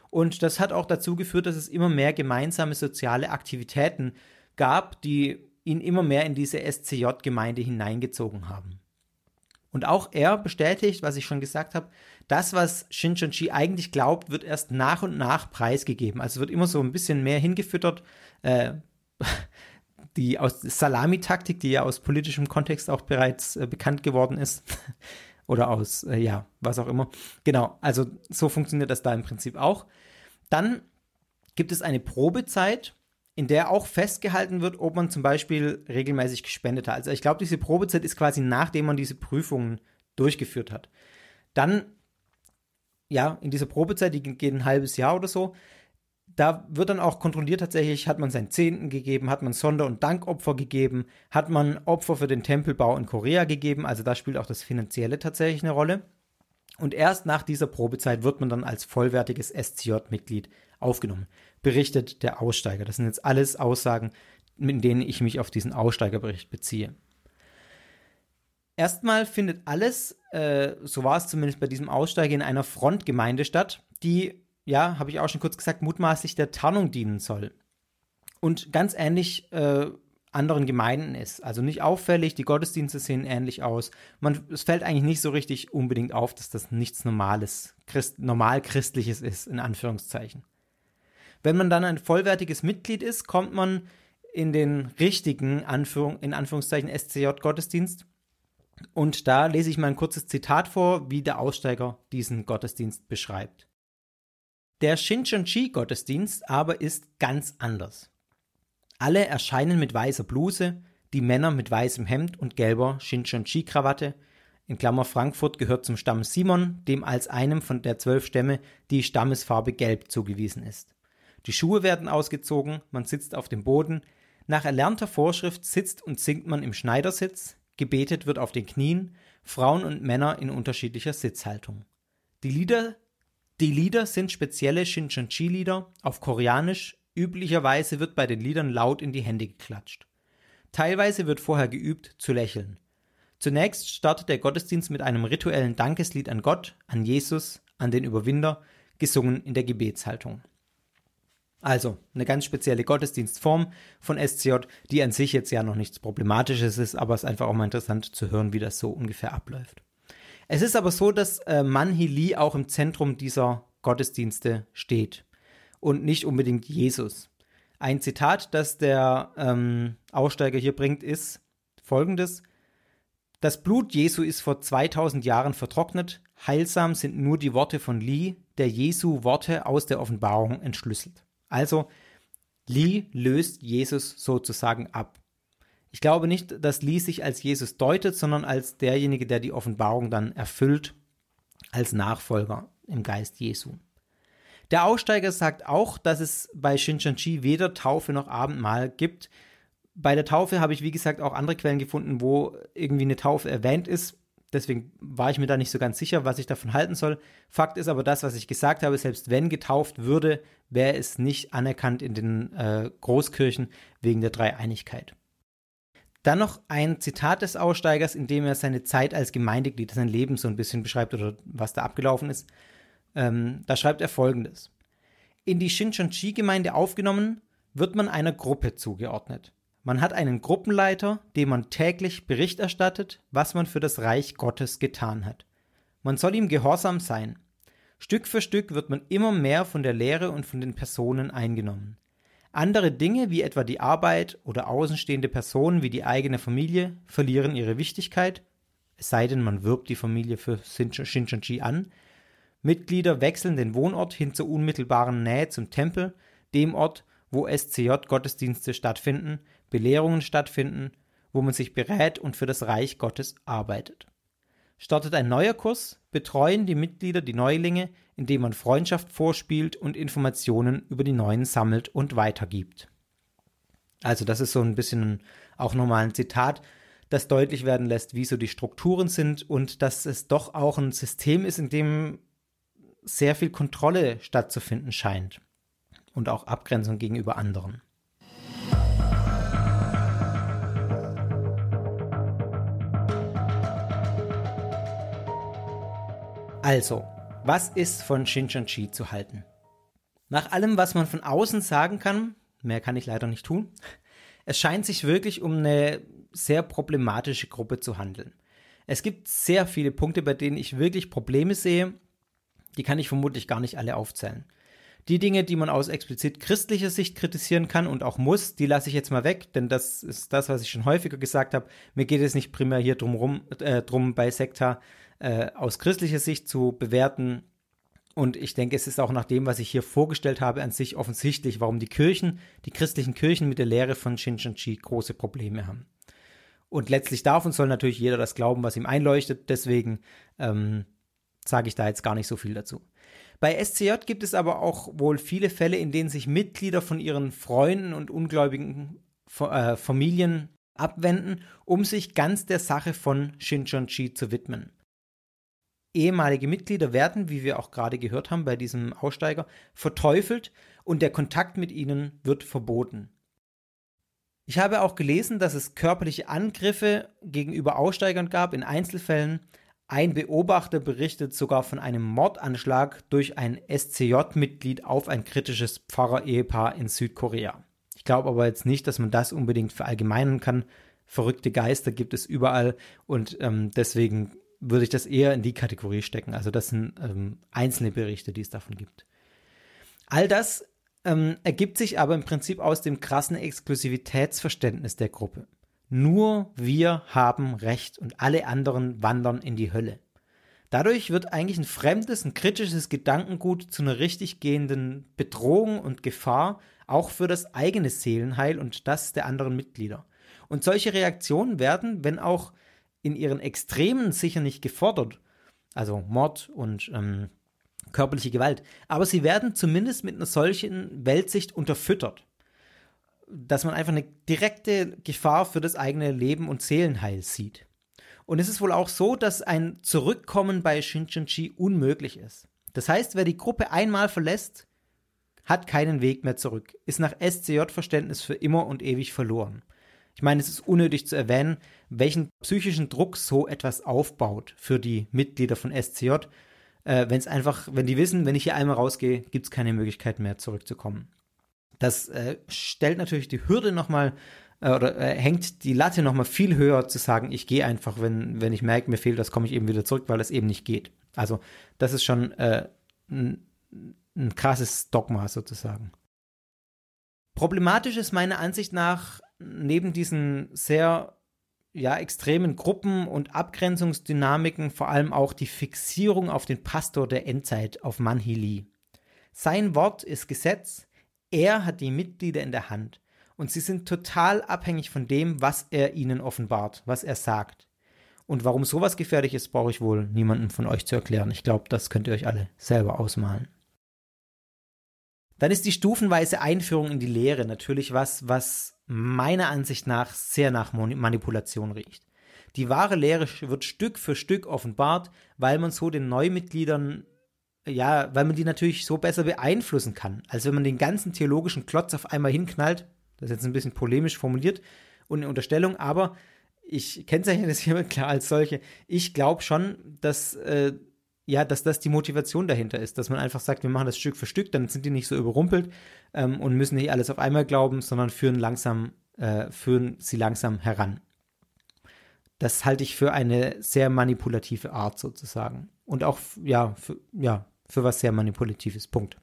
und das hat auch dazu geführt, dass es immer mehr gemeinsame soziale Aktivitäten gab, die ihn immer mehr in diese SCJ-Gemeinde hineingezogen haben. Und auch er bestätigt, was ich schon gesagt habe, das, was Shincheonji eigentlich glaubt, wird erst nach und nach preisgegeben. Also wird immer so ein bisschen mehr hingefüttert. Äh, die Salamitaktik, die ja aus politischem Kontext auch bereits äh, bekannt geworden ist. Oder aus, äh, ja, was auch immer. Genau, also so funktioniert das da im Prinzip auch. Dann gibt es eine Probezeit, in der auch festgehalten wird, ob man zum Beispiel regelmäßig gespendet hat. Also ich glaube, diese Probezeit ist quasi nachdem man diese Prüfungen durchgeführt hat. Dann, ja, in dieser Probezeit, die geht ein halbes Jahr oder so, da wird dann auch kontrolliert tatsächlich, hat man seinen Zehnten gegeben, hat man Sonder- und Dankopfer gegeben, hat man Opfer für den Tempelbau in Korea gegeben, also da spielt auch das Finanzielle tatsächlich eine Rolle. Und erst nach dieser Probezeit wird man dann als vollwertiges SCJ-Mitglied aufgenommen, berichtet der Aussteiger. Das sind jetzt alles Aussagen, mit denen ich mich auf diesen Aussteigerbericht beziehe. Erstmal findet alles, äh, so war es zumindest bei diesem Aussteiger, in einer Frontgemeinde statt, die, ja, habe ich auch schon kurz gesagt, mutmaßlich der Tarnung dienen soll. Und ganz ähnlich äh, anderen Gemeinden ist. Also nicht auffällig, die Gottesdienste sehen ähnlich aus. Man, es fällt eigentlich nicht so richtig unbedingt auf, dass das nichts Normales, Christ, normal Christliches ist, in Anführungszeichen. Wenn man dann ein vollwertiges Mitglied ist, kommt man in den richtigen, Anführung, in Anführungszeichen, SCJ-Gottesdienst. Und da lese ich mal ein kurzes Zitat vor, wie der Aussteiger diesen Gottesdienst beschreibt. Der Shincheonji-Gottesdienst aber ist ganz anders. Alle erscheinen mit weißer Bluse, die Männer mit weißem Hemd und gelber Shincheonji-Krawatte. In Klammer Frankfurt gehört zum Stamm Simon, dem als einem von der zwölf Stämme die Stammesfarbe Gelb zugewiesen ist. Die Schuhe werden ausgezogen, man sitzt auf dem Boden. Nach erlernter Vorschrift sitzt und singt man im Schneidersitz, gebetet wird auf den Knien, Frauen und Männer in unterschiedlicher Sitzhaltung. Die Lieder, die Lieder sind spezielle Shincheonji-Lieder auf Koreanisch, Üblicherweise wird bei den Liedern laut in die Hände geklatscht. Teilweise wird vorher geübt, zu lächeln. Zunächst startet der Gottesdienst mit einem rituellen Dankeslied an Gott, an Jesus, an den Überwinder, gesungen in der Gebetshaltung. Also eine ganz spezielle Gottesdienstform von SCJ, die an sich jetzt ja noch nichts Problematisches ist, aber es ist einfach auch mal interessant zu hören, wie das so ungefähr abläuft. Es ist aber so, dass äh, Manhi Lee auch im Zentrum dieser Gottesdienste steht und nicht unbedingt Jesus. Ein Zitat, das der ähm, Aussteiger hier bringt, ist folgendes. Das Blut Jesu ist vor 2000 Jahren vertrocknet. Heilsam sind nur die Worte von Lee, der Jesu Worte aus der Offenbarung entschlüsselt. Also, Lee löst Jesus sozusagen ab. Ich glaube nicht, dass Lee sich als Jesus deutet, sondern als derjenige, der die Offenbarung dann erfüllt, als Nachfolger im Geist Jesu. Der Aussteiger sagt auch, dass es bei Shincheonji weder Taufe noch Abendmahl gibt, bei der Taufe habe ich, wie gesagt, auch andere Quellen gefunden, wo irgendwie eine Taufe erwähnt ist. Deswegen war ich mir da nicht so ganz sicher, was ich davon halten soll. Fakt ist aber das, was ich gesagt habe, selbst wenn getauft würde, wäre es nicht anerkannt in den äh, Großkirchen wegen der Dreieinigkeit. Dann noch ein Zitat des Aussteigers, in dem er seine Zeit als Gemeindeglied, sein Leben so ein bisschen beschreibt oder was da abgelaufen ist. Ähm, da schreibt er folgendes. In die Shinchonji-Gemeinde aufgenommen, wird man einer Gruppe zugeordnet. Man hat einen Gruppenleiter, dem man täglich Bericht erstattet, was man für das Reich Gottes getan hat. Man soll ihm gehorsam sein. Stück für Stück wird man immer mehr von der Lehre und von den Personen eingenommen. Andere Dinge, wie etwa die Arbeit oder außenstehende Personen wie die eigene Familie, verlieren ihre Wichtigkeit, es sei denn, man wirbt die Familie für Shinchonji an. Mitglieder wechseln den Wohnort hin zur unmittelbaren Nähe zum Tempel, dem Ort, wo SCJ-Gottesdienste stattfinden, Belehrungen stattfinden, wo man sich berät und für das Reich Gottes arbeitet. Startet ein neuer Kurs, betreuen die Mitglieder die Neulinge, indem man Freundschaft vorspielt und Informationen über die Neuen sammelt und weitergibt. Also das ist so ein bisschen auch nochmal ein Zitat, das deutlich werden lässt, wie so die Strukturen sind und dass es doch auch ein System ist, in dem sehr viel Kontrolle stattzufinden scheint und auch Abgrenzung gegenüber anderen. Also, was ist von Shincheonji zu halten? Nach allem, was man von außen sagen kann, mehr kann ich leider nicht tun, es scheint sich wirklich um eine sehr problematische Gruppe zu handeln. Es gibt sehr viele Punkte, bei denen ich wirklich Probleme sehe, die kann ich vermutlich gar nicht alle aufzählen. Die Dinge, die man aus explizit christlicher Sicht kritisieren kann und auch muss, die lasse ich jetzt mal weg, denn das ist das, was ich schon häufiger gesagt habe. Mir geht es nicht primär hier drum, rum, äh, drum bei Sekta äh, aus christlicher Sicht zu bewerten. Und ich denke, es ist auch nach dem, was ich hier vorgestellt habe, an sich offensichtlich, warum die Kirchen, die christlichen Kirchen mit der Lehre von Shincheonji große Probleme haben. Und letztlich und soll natürlich jeder das glauben, was ihm einleuchtet. Deswegen ähm, sage ich da jetzt gar nicht so viel dazu. Bei SCJ gibt es aber auch wohl viele Fälle, in denen sich Mitglieder von ihren Freunden und ungläubigen äh, Familien abwenden, um sich ganz der Sache von Shinchonji zu widmen. Ehemalige Mitglieder werden, wie wir auch gerade gehört haben bei diesem Aussteiger, verteufelt und der Kontakt mit ihnen wird verboten. Ich habe auch gelesen, dass es körperliche Angriffe gegenüber Aussteigern gab in Einzelfällen, ein Beobachter berichtet sogar von einem Mordanschlag durch ein SCJ-Mitglied auf ein kritisches Pfarrer-Ehepaar in Südkorea. Ich glaube aber jetzt nicht, dass man das unbedingt verallgemeinern kann. Verrückte Geister gibt es überall und ähm, deswegen würde ich das eher in die Kategorie stecken. Also das sind ähm, einzelne Berichte, die es davon gibt. All das ähm, ergibt sich aber im Prinzip aus dem krassen Exklusivitätsverständnis der Gruppe. Nur wir haben Recht und alle anderen wandern in die Hölle. Dadurch wird eigentlich ein fremdes, ein kritisches Gedankengut zu einer richtig gehenden Bedrohung und Gefahr, auch für das eigene Seelenheil und das der anderen Mitglieder. Und solche Reaktionen werden, wenn auch in ihren Extremen sicher nicht gefordert, also Mord und ähm, körperliche Gewalt, aber sie werden zumindest mit einer solchen Weltsicht unterfüttert dass man einfach eine direkte Gefahr für das eigene Leben und Seelenheil sieht. Und es ist wohl auch so, dass ein Zurückkommen bei Shincheonji unmöglich ist. Das heißt, wer die Gruppe einmal verlässt, hat keinen Weg mehr zurück, ist nach SCJ-Verständnis für immer und ewig verloren. Ich meine, es ist unnötig zu erwähnen, welchen psychischen Druck so etwas aufbaut für die Mitglieder von SCJ, äh, wenn es einfach, wenn die wissen, wenn ich hier einmal rausgehe, gibt es keine Möglichkeit mehr zurückzukommen. Das äh, stellt natürlich die Hürde nochmal äh, oder äh, hängt die Latte nochmal viel höher zu sagen, ich gehe einfach, wenn, wenn ich merke, mir fehlt das, komme ich eben wieder zurück, weil das eben nicht geht. Also das ist schon äh, ein, ein krasses Dogma sozusagen. Problematisch ist meiner Ansicht nach neben diesen sehr ja, extremen Gruppen und Abgrenzungsdynamiken vor allem auch die Fixierung auf den Pastor der Endzeit, auf Manhili. Sein Wort ist Gesetz, er hat die Mitglieder in der Hand und sie sind total abhängig von dem, was er ihnen offenbart, was er sagt. Und warum sowas gefährlich ist, brauche ich wohl niemandem von euch zu erklären. Ich glaube, das könnt ihr euch alle selber ausmalen. Dann ist die stufenweise Einführung in die Lehre natürlich was, was meiner Ansicht nach sehr nach Manipulation riecht. Die wahre Lehre wird Stück für Stück offenbart, weil man so den Neumitgliedern, ja, weil man die natürlich so besser beeinflussen kann, als wenn man den ganzen theologischen Klotz auf einmal hinknallt. Das ist jetzt ein bisschen polemisch formuliert und eine Unterstellung, aber ich kennzeichne das hiermit klar als solche. Ich glaube schon, dass, äh, ja, dass das die Motivation dahinter ist, dass man einfach sagt, wir machen das Stück für Stück, dann sind die nicht so überrumpelt ähm, und müssen nicht alles auf einmal glauben, sondern führen langsam, äh, führen sie langsam heran. Das halte ich für eine sehr manipulative Art sozusagen. Und auch, ja, für, ja, für was sehr manipulatives. Punkt.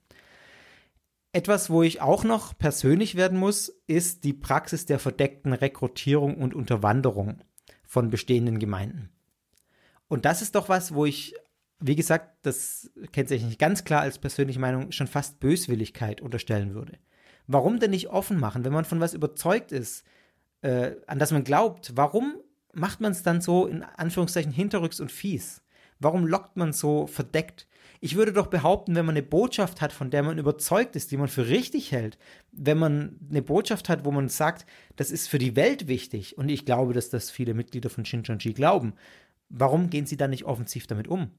Etwas, wo ich auch noch persönlich werden muss, ist die Praxis der verdeckten Rekrutierung und Unterwanderung von bestehenden Gemeinden. Und das ist doch was, wo ich, wie gesagt, das kennt sich nicht ganz klar als persönliche Meinung, schon fast Böswilligkeit unterstellen würde. Warum denn nicht offen machen, wenn man von was überzeugt ist, äh, an das man glaubt? Warum macht man es dann so in Anführungszeichen hinterrücks und fies? Warum lockt man so verdeckt? Ich würde doch behaupten, wenn man eine Botschaft hat, von der man überzeugt ist, die man für richtig hält, wenn man eine Botschaft hat, wo man sagt, das ist für die Welt wichtig, und ich glaube, dass das viele Mitglieder von Shincheonji glauben, warum gehen sie dann nicht offensiv damit um?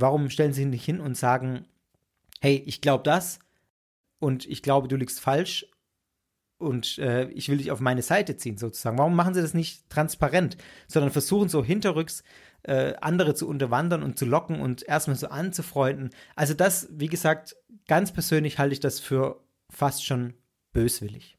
Warum stellen sie nicht hin und sagen, hey, ich glaube das und ich glaube, du liegst falsch und äh, ich will dich auf meine Seite ziehen, sozusagen. Warum machen sie das nicht transparent, sondern versuchen so hinterrücks äh, andere zu unterwandern und zu locken und erstmal so anzufreunden? Also das, wie gesagt, ganz persönlich halte ich das für fast schon böswillig.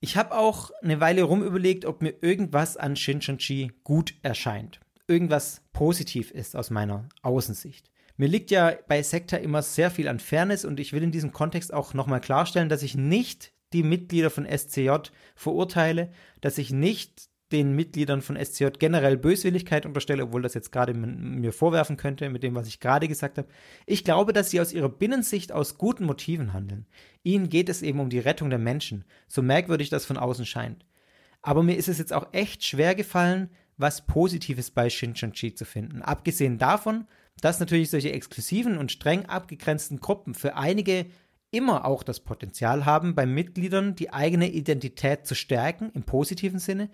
Ich habe auch eine Weile rumüberlegt, ob mir irgendwas an Shinchonchi gut erscheint. Irgendwas positiv ist aus meiner Außensicht. Mir liegt ja bei Sekta immer sehr viel an Fairness und ich will in diesem Kontext auch nochmal klarstellen, dass ich nicht die Mitglieder von SCJ verurteile, dass ich nicht den Mitgliedern von SCJ generell Böswilligkeit unterstelle, obwohl das jetzt gerade mir vorwerfen könnte mit dem, was ich gerade gesagt habe. Ich glaube, dass sie aus ihrer Binnensicht aus guten Motiven handeln. Ihnen geht es eben um die Rettung der Menschen, so merkwürdig das von außen scheint. Aber mir ist es jetzt auch echt schwer gefallen, was Positives bei Shinchonchi zu finden. Abgesehen davon, dass natürlich solche exklusiven und streng abgegrenzten Gruppen für einige immer auch das Potenzial haben, bei Mitgliedern die eigene Identität zu stärken, im positiven Sinne,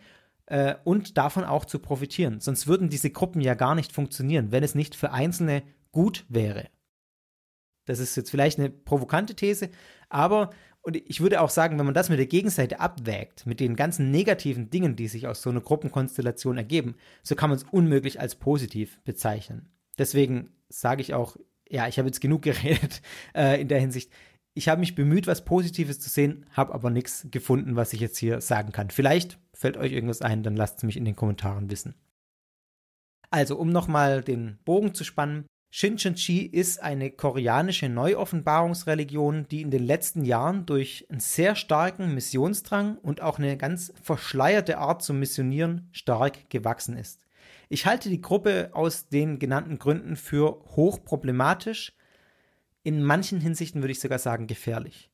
äh, und davon auch zu profitieren. Sonst würden diese Gruppen ja gar nicht funktionieren, wenn es nicht für Einzelne gut wäre. Das ist jetzt vielleicht eine provokante These, aber und ich würde auch sagen, wenn man das mit der Gegenseite abwägt, mit den ganzen negativen Dingen, die sich aus so einer Gruppenkonstellation ergeben, so kann man es unmöglich als positiv bezeichnen. Deswegen sage ich auch, ja, ich habe jetzt genug geredet äh, in der Hinsicht. Ich habe mich bemüht, was Positives zu sehen, habe aber nichts gefunden, was ich jetzt hier sagen kann. Vielleicht fällt euch irgendwas ein, dann lasst es mich in den Kommentaren wissen. Also, um nochmal den Bogen zu spannen, Shincheonji ist eine koreanische Neuoffenbarungsreligion, die in den letzten Jahren durch einen sehr starken Missionsdrang und auch eine ganz verschleierte Art zu missionieren stark gewachsen ist. Ich halte die Gruppe aus den genannten Gründen für hochproblematisch, in manchen Hinsichten würde ich sogar sagen gefährlich.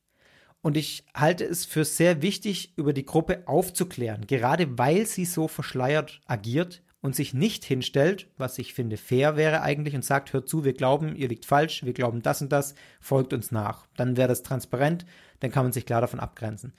Und ich halte es für sehr wichtig, über die Gruppe aufzuklären, gerade weil sie so verschleiert agiert und sich nicht hinstellt, was ich finde fair wäre eigentlich, und sagt, hört zu, wir glauben, ihr liegt falsch, wir glauben das und das, folgt uns nach. Dann wäre das transparent, dann kann man sich klar davon abgrenzen.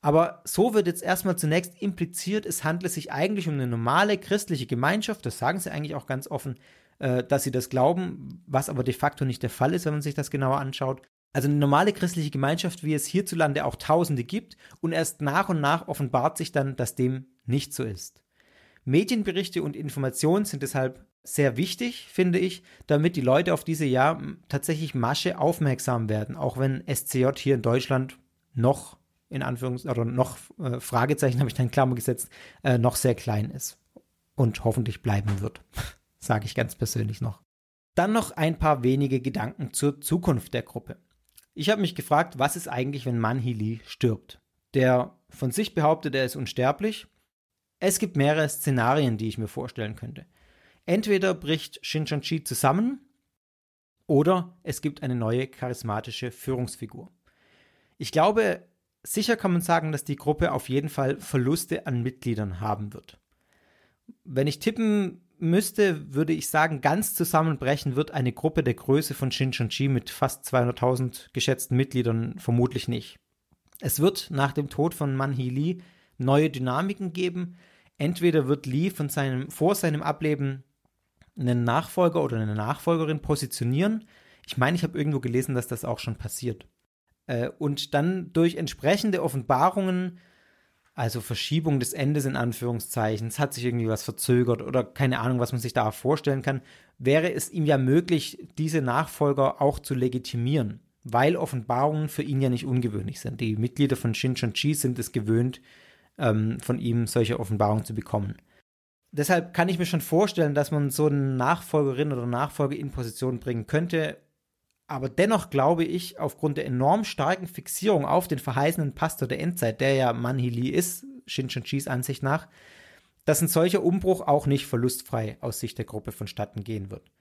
Aber so wird jetzt erstmal zunächst impliziert, es handle sich eigentlich um eine normale christliche Gemeinschaft, das sagen sie eigentlich auch ganz offen, äh, dass sie das glauben, was aber de facto nicht der Fall ist, wenn man sich das genauer anschaut. Also eine normale christliche Gemeinschaft, wie es hierzulande auch Tausende gibt, und erst nach und nach offenbart sich dann, dass dem nicht so ist. Medienberichte und Informationen sind deshalb sehr wichtig, finde ich, damit die Leute auf diese ja tatsächlich Masche aufmerksam werden, auch wenn SCJ hier in Deutschland noch in Anführungs- oder noch äh, Fragezeichen habe ich da in Klammer gesetzt, äh, noch sehr klein ist und hoffentlich bleiben wird, sage ich ganz persönlich noch. Dann noch ein paar wenige Gedanken zur Zukunft der Gruppe. Ich habe mich gefragt, was ist eigentlich, wenn Manhi Lee stirbt? Der von sich behauptet, er ist unsterblich. Es gibt mehrere Szenarien, die ich mir vorstellen könnte. Entweder bricht Shincheonji zusammen oder es gibt eine neue charismatische Führungsfigur. Ich glaube, sicher kann man sagen, dass die Gruppe auf jeden Fall Verluste an Mitgliedern haben wird. Wenn ich tippen müsste, würde ich sagen, ganz zusammenbrechen wird eine Gruppe der Größe von Shincheonji mit fast 200.000 geschätzten Mitgliedern vermutlich nicht. Es wird nach dem Tod von Manhi Lee neue Dynamiken geben. Entweder wird Lee von seinem, vor seinem Ableben einen Nachfolger oder eine Nachfolgerin positionieren. Ich meine, ich habe irgendwo gelesen, dass das auch schon passiert. Äh, und dann durch entsprechende Offenbarungen, also Verschiebung des Endes in Anführungszeichen, es hat sich irgendwie was verzögert oder keine Ahnung, was man sich da vorstellen kann, wäre es ihm ja möglich, diese Nachfolger auch zu legitimieren, weil Offenbarungen für ihn ja nicht ungewöhnlich sind. Die Mitglieder von Shincheonji sind es gewöhnt, ähm, von ihm solche Offenbarungen zu bekommen deshalb kann ich mir schon vorstellen, dass man so eine Nachfolgerin oder Nachfolger in Position bringen könnte. Aber dennoch glaube ich, aufgrund der enorm starken Fixierung auf den verheißenen Pastor der Endzeit, der ja Manhili ist, Shinchon Chis Ansicht nach, dass ein solcher Umbruch auch nicht verlustfrei aus Sicht der Gruppe vonstatten gehen wird.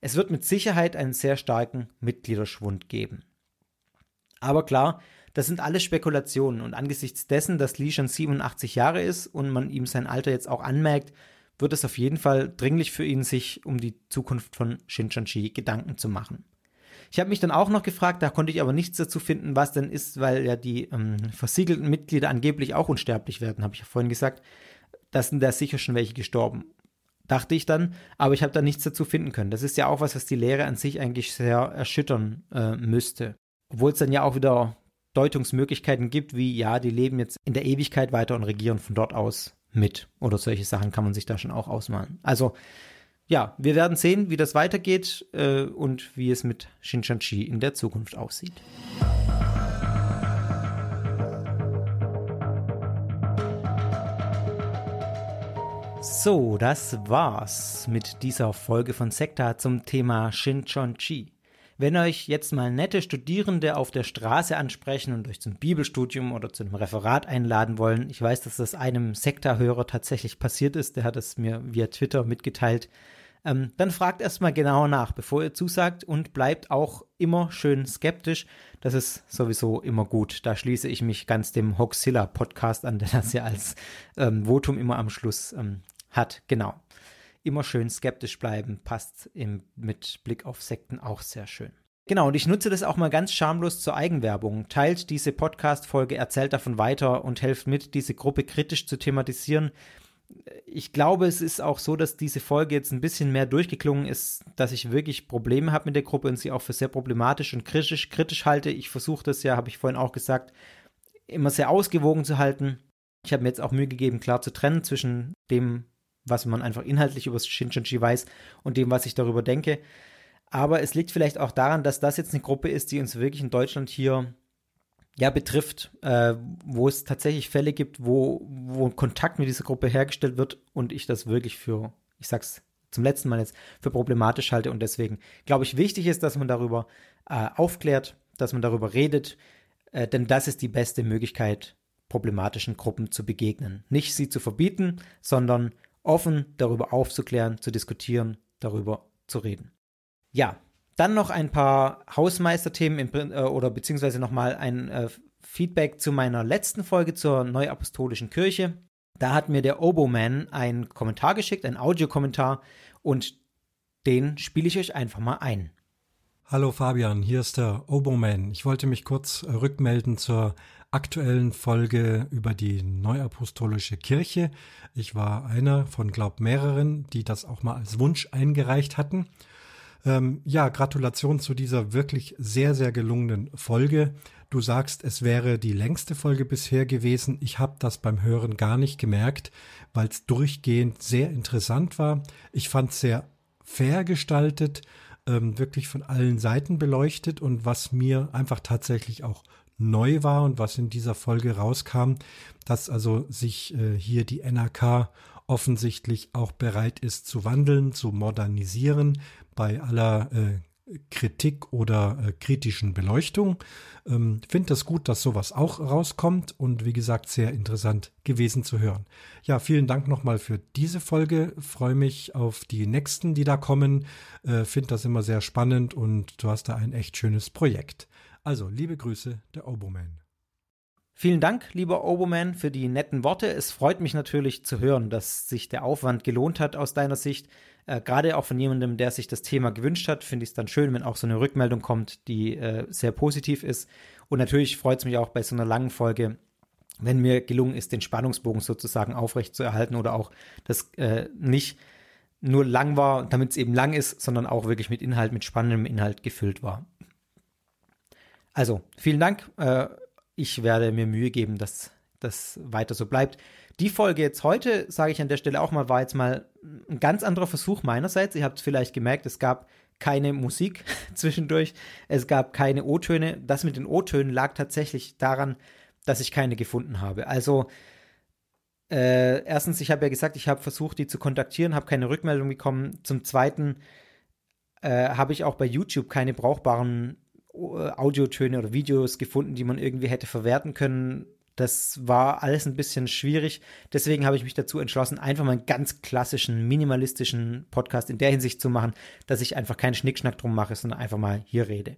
Es wird mit Sicherheit einen sehr starken Mitgliederschwund geben. Aber klar, das sind alles Spekulationen und angesichts dessen, dass Lee schon 87 Jahre ist und man ihm sein Alter jetzt auch anmerkt, wird es auf jeden Fall dringlich für ihn, sich um die Zukunft von Shinchanchi Gedanken zu machen. Ich habe mich dann auch noch gefragt, da konnte ich aber nichts dazu finden, was denn ist, weil ja die ähm, versiegelten Mitglieder angeblich auch unsterblich werden, habe ich ja vorhin gesagt. Da sind da sicher schon welche gestorben. Dachte ich dann, aber ich habe da nichts dazu finden können. Das ist ja auch was, was die Lehre an sich eigentlich sehr erschüttern äh, müsste. Obwohl es dann ja auch wieder Deutungsmöglichkeiten gibt, wie ja, die leben jetzt in der Ewigkeit weiter und regieren von dort aus mit. Oder solche Sachen kann man sich da schon auch ausmalen. Also ja, wir werden sehen, wie das weitergeht äh, und wie es mit Shinchanchi in der Zukunft aussieht. So, das war's mit dieser Folge von Sekta zum Thema Shinchonchi. Wenn euch jetzt mal nette Studierende auf der Straße ansprechen und euch zum Bibelstudium oder zu einem Referat einladen wollen, ich weiß, dass das einem Sektorhörer tatsächlich passiert ist, der hat es mir via Twitter mitgeteilt, ähm, dann fragt erstmal genauer nach, bevor ihr zusagt und bleibt auch immer schön skeptisch. Das ist sowieso immer gut. Da schließe ich mich ganz dem Hoxilla Podcast an, der das ja als ähm, Votum immer am Schluss ähm, hat. Genau immer schön skeptisch bleiben, passt im, mit Blick auf Sekten auch sehr schön. Genau, und ich nutze das auch mal ganz schamlos zur Eigenwerbung. Teilt diese Podcast-Folge, erzählt davon weiter und helft mit, diese Gruppe kritisch zu thematisieren. Ich glaube, es ist auch so, dass diese Folge jetzt ein bisschen mehr durchgeklungen ist, dass ich wirklich Probleme habe mit der Gruppe und sie auch für sehr problematisch und kritisch, kritisch halte. Ich versuche das ja, habe ich vorhin auch gesagt, immer sehr ausgewogen zu halten. Ich habe mir jetzt auch Mühe gegeben, klar zu trennen zwischen dem, was man einfach inhaltlich über Shincheonji weiß und dem, was ich darüber denke. Aber es liegt vielleicht auch daran, dass das jetzt eine Gruppe ist, die uns wirklich in Deutschland hier ja betrifft, äh, wo es tatsächlich Fälle gibt, wo, wo Kontakt mit dieser Gruppe hergestellt wird und ich das wirklich für, ich sag's zum letzten Mal jetzt, für problematisch halte und deswegen glaube ich, wichtig ist, dass man darüber äh, aufklärt, dass man darüber redet, äh, denn das ist die beste Möglichkeit, problematischen Gruppen zu begegnen. Nicht sie zu verbieten, sondern offen darüber aufzuklären, zu diskutieren, darüber zu reden. Ja, dann noch ein paar Hausmeisterthemen im, äh, oder beziehungsweise nochmal ein äh, Feedback zu meiner letzten Folge zur Neuapostolischen Kirche. Da hat mir der Oboman einen Kommentar geschickt, einen Audiokommentar und den spiele ich euch einfach mal ein. Hallo Fabian, hier ist der Oboman. Ich wollte mich kurz äh, rückmelden zur aktuellen Folge über die Neuapostolische Kirche. Ich war einer von, glaub, mehreren, die das auch mal als Wunsch eingereicht hatten. Ähm, ja, Gratulation zu dieser wirklich sehr, sehr gelungenen Folge. Du sagst, es wäre die längste Folge bisher gewesen. Ich habe das beim Hören gar nicht gemerkt, weil es durchgehend sehr interessant war. Ich fand es sehr fair gestaltet, ähm, wirklich von allen Seiten beleuchtet und was mir einfach tatsächlich auch neu war und was in dieser Folge rauskam, dass also sich äh, hier die NRK offensichtlich auch bereit ist zu wandeln, zu modernisieren bei aller äh, Kritik oder äh, kritischen Beleuchtung. Ähm, Finde das gut, dass sowas auch rauskommt und wie gesagt sehr interessant gewesen zu hören. Ja, vielen Dank nochmal für diese Folge. Freue mich auf die nächsten, die da kommen. Äh, Finde das immer sehr spannend und du hast da ein echt schönes Projekt. Also, liebe Grüße, der Oboman. Vielen Dank, lieber Oboman, für die netten Worte. Es freut mich natürlich zu hören, dass sich der Aufwand gelohnt hat aus deiner Sicht. Äh, Gerade auch von jemandem, der sich das Thema gewünscht hat, finde ich es dann schön, wenn auch so eine Rückmeldung kommt, die äh, sehr positiv ist. Und natürlich freut es mich auch bei so einer langen Folge, wenn mir gelungen ist, den Spannungsbogen sozusagen aufrecht zu erhalten oder auch das äh, nicht nur lang war, damit es eben lang ist, sondern auch wirklich mit Inhalt, mit spannendem Inhalt gefüllt war. Also, vielen Dank. Äh, ich werde mir Mühe geben, dass das weiter so bleibt. Die Folge jetzt heute, sage ich an der Stelle auch mal, war jetzt mal ein ganz anderer Versuch meinerseits. Ihr habt es vielleicht gemerkt, es gab keine Musik zwischendurch, es gab keine O-Töne. Das mit den O-Tönen lag tatsächlich daran, dass ich keine gefunden habe. Also äh, erstens, ich habe ja gesagt, ich habe versucht, die zu kontaktieren, habe keine Rückmeldung bekommen. Zum Zweiten äh, habe ich auch bei YouTube keine brauchbaren Audiotöne oder Videos gefunden, die man irgendwie hätte verwerten können. Das war alles ein bisschen schwierig. Deswegen habe ich mich dazu entschlossen, einfach mal einen ganz klassischen, minimalistischen Podcast in der Hinsicht zu machen, dass ich einfach keinen Schnickschnack drum mache, sondern einfach mal hier rede.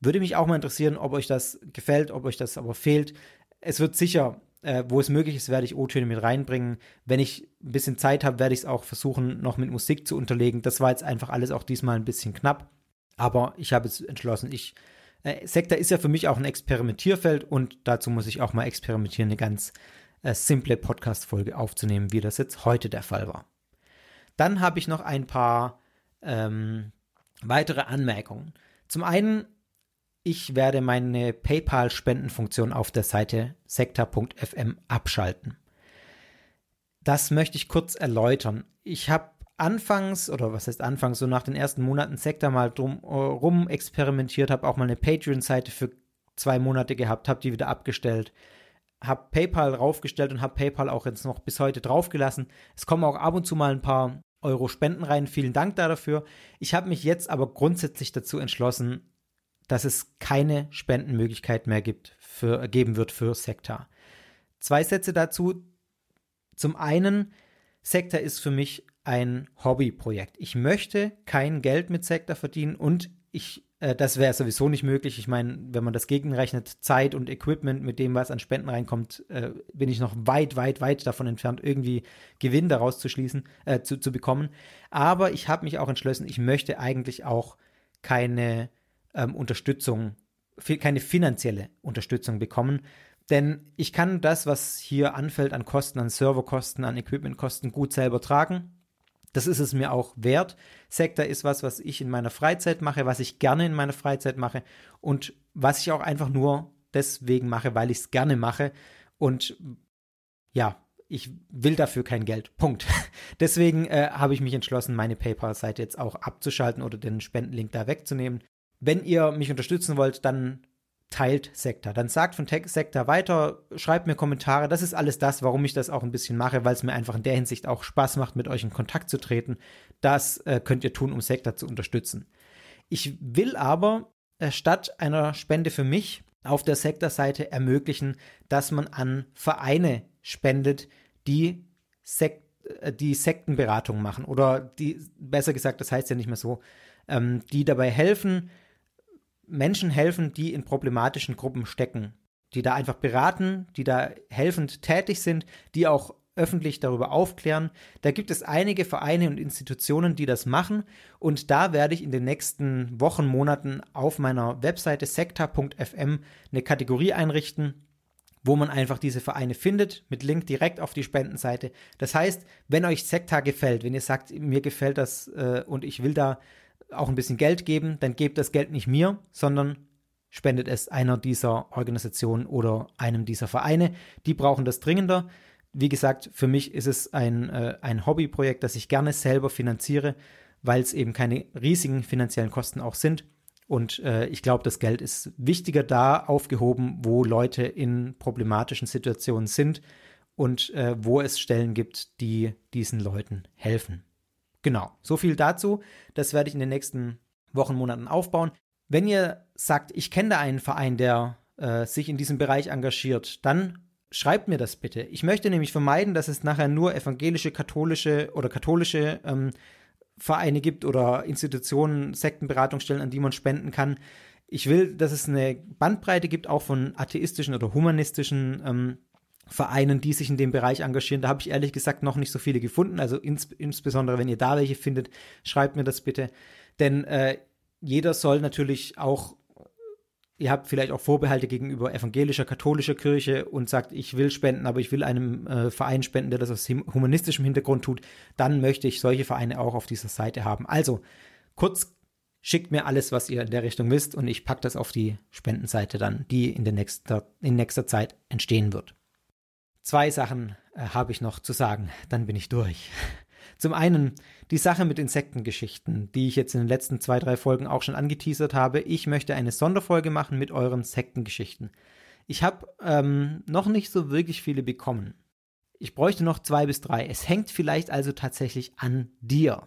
Würde mich auch mal interessieren, ob euch das gefällt, ob euch das aber fehlt. Es wird sicher, äh, wo es möglich ist, werde ich O-Töne mit reinbringen. Wenn ich ein bisschen Zeit habe, werde ich es auch versuchen, noch mit Musik zu unterlegen. Das war jetzt einfach alles auch diesmal ein bisschen knapp. Aber ich habe jetzt entschlossen, ich äh, Sektor ist ja für mich auch ein Experimentierfeld und dazu muss ich auch mal experimentieren, eine ganz äh, simple Podcast-Folge aufzunehmen, wie das jetzt heute der Fall war. Dann habe ich noch ein paar ähm, weitere Anmerkungen. Zum einen, ich werde meine PayPal-Spendenfunktion auf der Seite sektor.fm abschalten. Das möchte ich kurz erläutern. Ich habe anfangs, oder was heißt anfangs, so nach den ersten Monaten Sektor mal drum äh, rum experimentiert, habe auch mal eine Patreon-Seite für zwei Monate gehabt, habe die wieder abgestellt, habe PayPal raufgestellt und habe PayPal auch jetzt noch bis heute draufgelassen. Es kommen auch ab und zu mal ein paar Euro Spenden rein. Vielen Dank dafür. Ich habe mich jetzt aber grundsätzlich dazu entschlossen, dass es keine Spendenmöglichkeit mehr gibt für, geben wird für Sektor. Zwei Sätze dazu. Zum einen, Sektor ist für mich ein Hobbyprojekt. Ich möchte kein Geld mit Sektor verdienen und ich, äh, das wäre sowieso nicht möglich. Ich meine, wenn man das gegenrechnet, Zeit und Equipment mit dem, was an Spenden reinkommt, äh, bin ich noch weit, weit, weit davon entfernt, irgendwie Gewinn daraus zu schließen, äh, zu, zu bekommen. Aber ich habe mich auch entschlossen, ich möchte eigentlich auch keine ähm, Unterstützung, keine finanzielle Unterstützung bekommen, denn ich kann das, was hier anfällt an Kosten, an Serverkosten, an Equipmentkosten gut selber tragen. Das ist es mir auch wert. Sektor ist was, was ich in meiner Freizeit mache, was ich gerne in meiner Freizeit mache und was ich auch einfach nur deswegen mache, weil ich es gerne mache. Und ja, ich will dafür kein Geld. Punkt. Deswegen äh, habe ich mich entschlossen, meine PayPal-Seite jetzt auch abzuschalten oder den Spendenlink da wegzunehmen. Wenn ihr mich unterstützen wollt, dann teilt Sektor. Dann sagt von Sektor weiter, schreibt mir Kommentare. Das ist alles das, warum ich das auch ein bisschen mache, weil es mir einfach in der Hinsicht auch Spaß macht, mit euch in Kontakt zu treten. Das äh, könnt ihr tun, um Sektor zu unterstützen. Ich will aber äh, statt einer Spende für mich auf der Sektor-Seite ermöglichen, dass man an Vereine spendet, die Sek äh, die Sektenberatung machen oder die, besser gesagt, das heißt ja nicht mehr so, ähm, die dabei helfen, Menschen helfen, die in problematischen Gruppen stecken, die da einfach beraten, die da helfend tätig sind, die auch öffentlich darüber aufklären. Da gibt es einige Vereine und Institutionen, die das machen und da werde ich in den nächsten Wochen, Monaten auf meiner Webseite sekta.fm eine Kategorie einrichten, wo man einfach diese Vereine findet, mit Link direkt auf die Spendenseite. Das heißt, wenn euch Sekta gefällt, wenn ihr sagt, mir gefällt das äh, und ich will da auch ein bisschen Geld geben, dann gebt das Geld nicht mir, sondern spendet es einer dieser Organisationen oder einem dieser Vereine. Die brauchen das dringender. Wie gesagt, für mich ist es ein, äh, ein Hobbyprojekt, das ich gerne selber finanziere, weil es eben keine riesigen finanziellen Kosten auch sind. Und äh, ich glaube, das Geld ist wichtiger da aufgehoben, wo Leute in problematischen Situationen sind und äh, wo es Stellen gibt, die diesen Leuten helfen. Genau, so viel dazu. Das werde ich in den nächsten Wochen, Monaten aufbauen. Wenn ihr sagt, ich kenne da einen Verein, der äh, sich in diesem Bereich engagiert, dann schreibt mir das bitte. Ich möchte nämlich vermeiden, dass es nachher nur evangelische, katholische oder katholische ähm, Vereine gibt oder Institutionen, Sektenberatungsstellen, an die man spenden kann. Ich will, dass es eine Bandbreite gibt, auch von atheistischen oder humanistischen ähm, Vereinen, die sich in dem Bereich engagieren. Da habe ich ehrlich gesagt noch nicht so viele gefunden. Also ins, insbesondere, wenn ihr da welche findet, schreibt mir das bitte. Denn äh, jeder soll natürlich auch ihr habt vielleicht auch Vorbehalte gegenüber evangelischer, katholischer Kirche und sagt, ich will spenden, aber ich will einem äh, Verein spenden, der das aus humanistischem Hintergrund tut, dann möchte ich solche Vereine auch auf dieser Seite haben. Also, kurz, schickt mir alles, was ihr in der Richtung wisst und ich packe das auf die Spendenseite dann, die in, der nächster, in nächster Zeit entstehen wird. Zwei Sachen äh, habe ich noch zu sagen, dann bin ich durch. Zum einen die Sache mit Insektengeschichten, die ich jetzt in den letzten zwei, drei Folgen auch schon angeteasert habe. Ich möchte eine Sonderfolge machen mit euren Sektengeschichten. Ich habe ähm, noch nicht so wirklich viele bekommen. Ich bräuchte noch zwei bis drei. Es hängt vielleicht also tatsächlich an dir.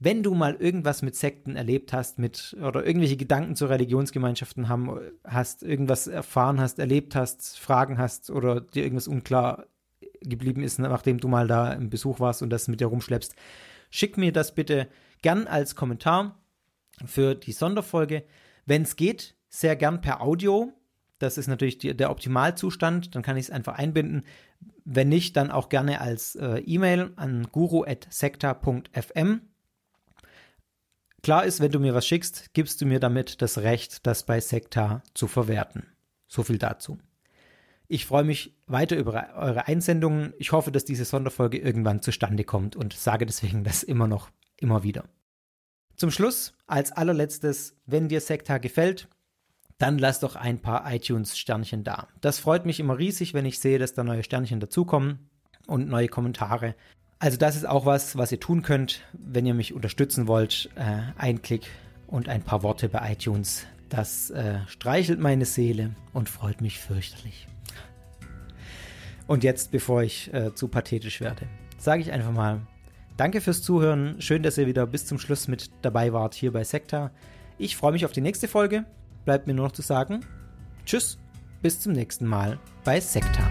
Wenn du mal irgendwas mit Sekten erlebt hast, mit oder irgendwelche Gedanken zu Religionsgemeinschaften haben, hast, irgendwas erfahren hast, erlebt hast, Fragen hast oder dir irgendwas unklar geblieben ist, nachdem du mal da im Besuch warst und das mit dir rumschleppst, schick mir das bitte gern als Kommentar für die Sonderfolge. Wenn es geht, sehr gern per Audio. Das ist natürlich die, der Optimalzustand, dann kann ich es einfach einbinden. Wenn nicht, dann auch gerne als äh, E-Mail an guru.sekta.fm. Klar ist, wenn du mir was schickst, gibst du mir damit das Recht, das bei Sekta zu verwerten. So viel dazu. Ich freue mich weiter über eure Einsendungen. Ich hoffe, dass diese Sonderfolge irgendwann zustande kommt und sage deswegen das immer noch, immer wieder. Zum Schluss, als allerletztes, wenn dir Sekta gefällt, dann lass doch ein paar iTunes-Sternchen da. Das freut mich immer riesig, wenn ich sehe, dass da neue Sternchen dazukommen und neue Kommentare. Also das ist auch was, was ihr tun könnt, wenn ihr mich unterstützen wollt. Äh, ein Klick und ein paar Worte bei iTunes. Das äh, streichelt meine Seele und freut mich fürchterlich. Und jetzt, bevor ich äh, zu pathetisch werde, sage ich einfach mal, danke fürs Zuhören. Schön, dass ihr wieder bis zum Schluss mit dabei wart hier bei Sekta. Ich freue mich auf die nächste Folge. Bleibt mir nur noch zu sagen, tschüss, bis zum nächsten Mal bei Sekta.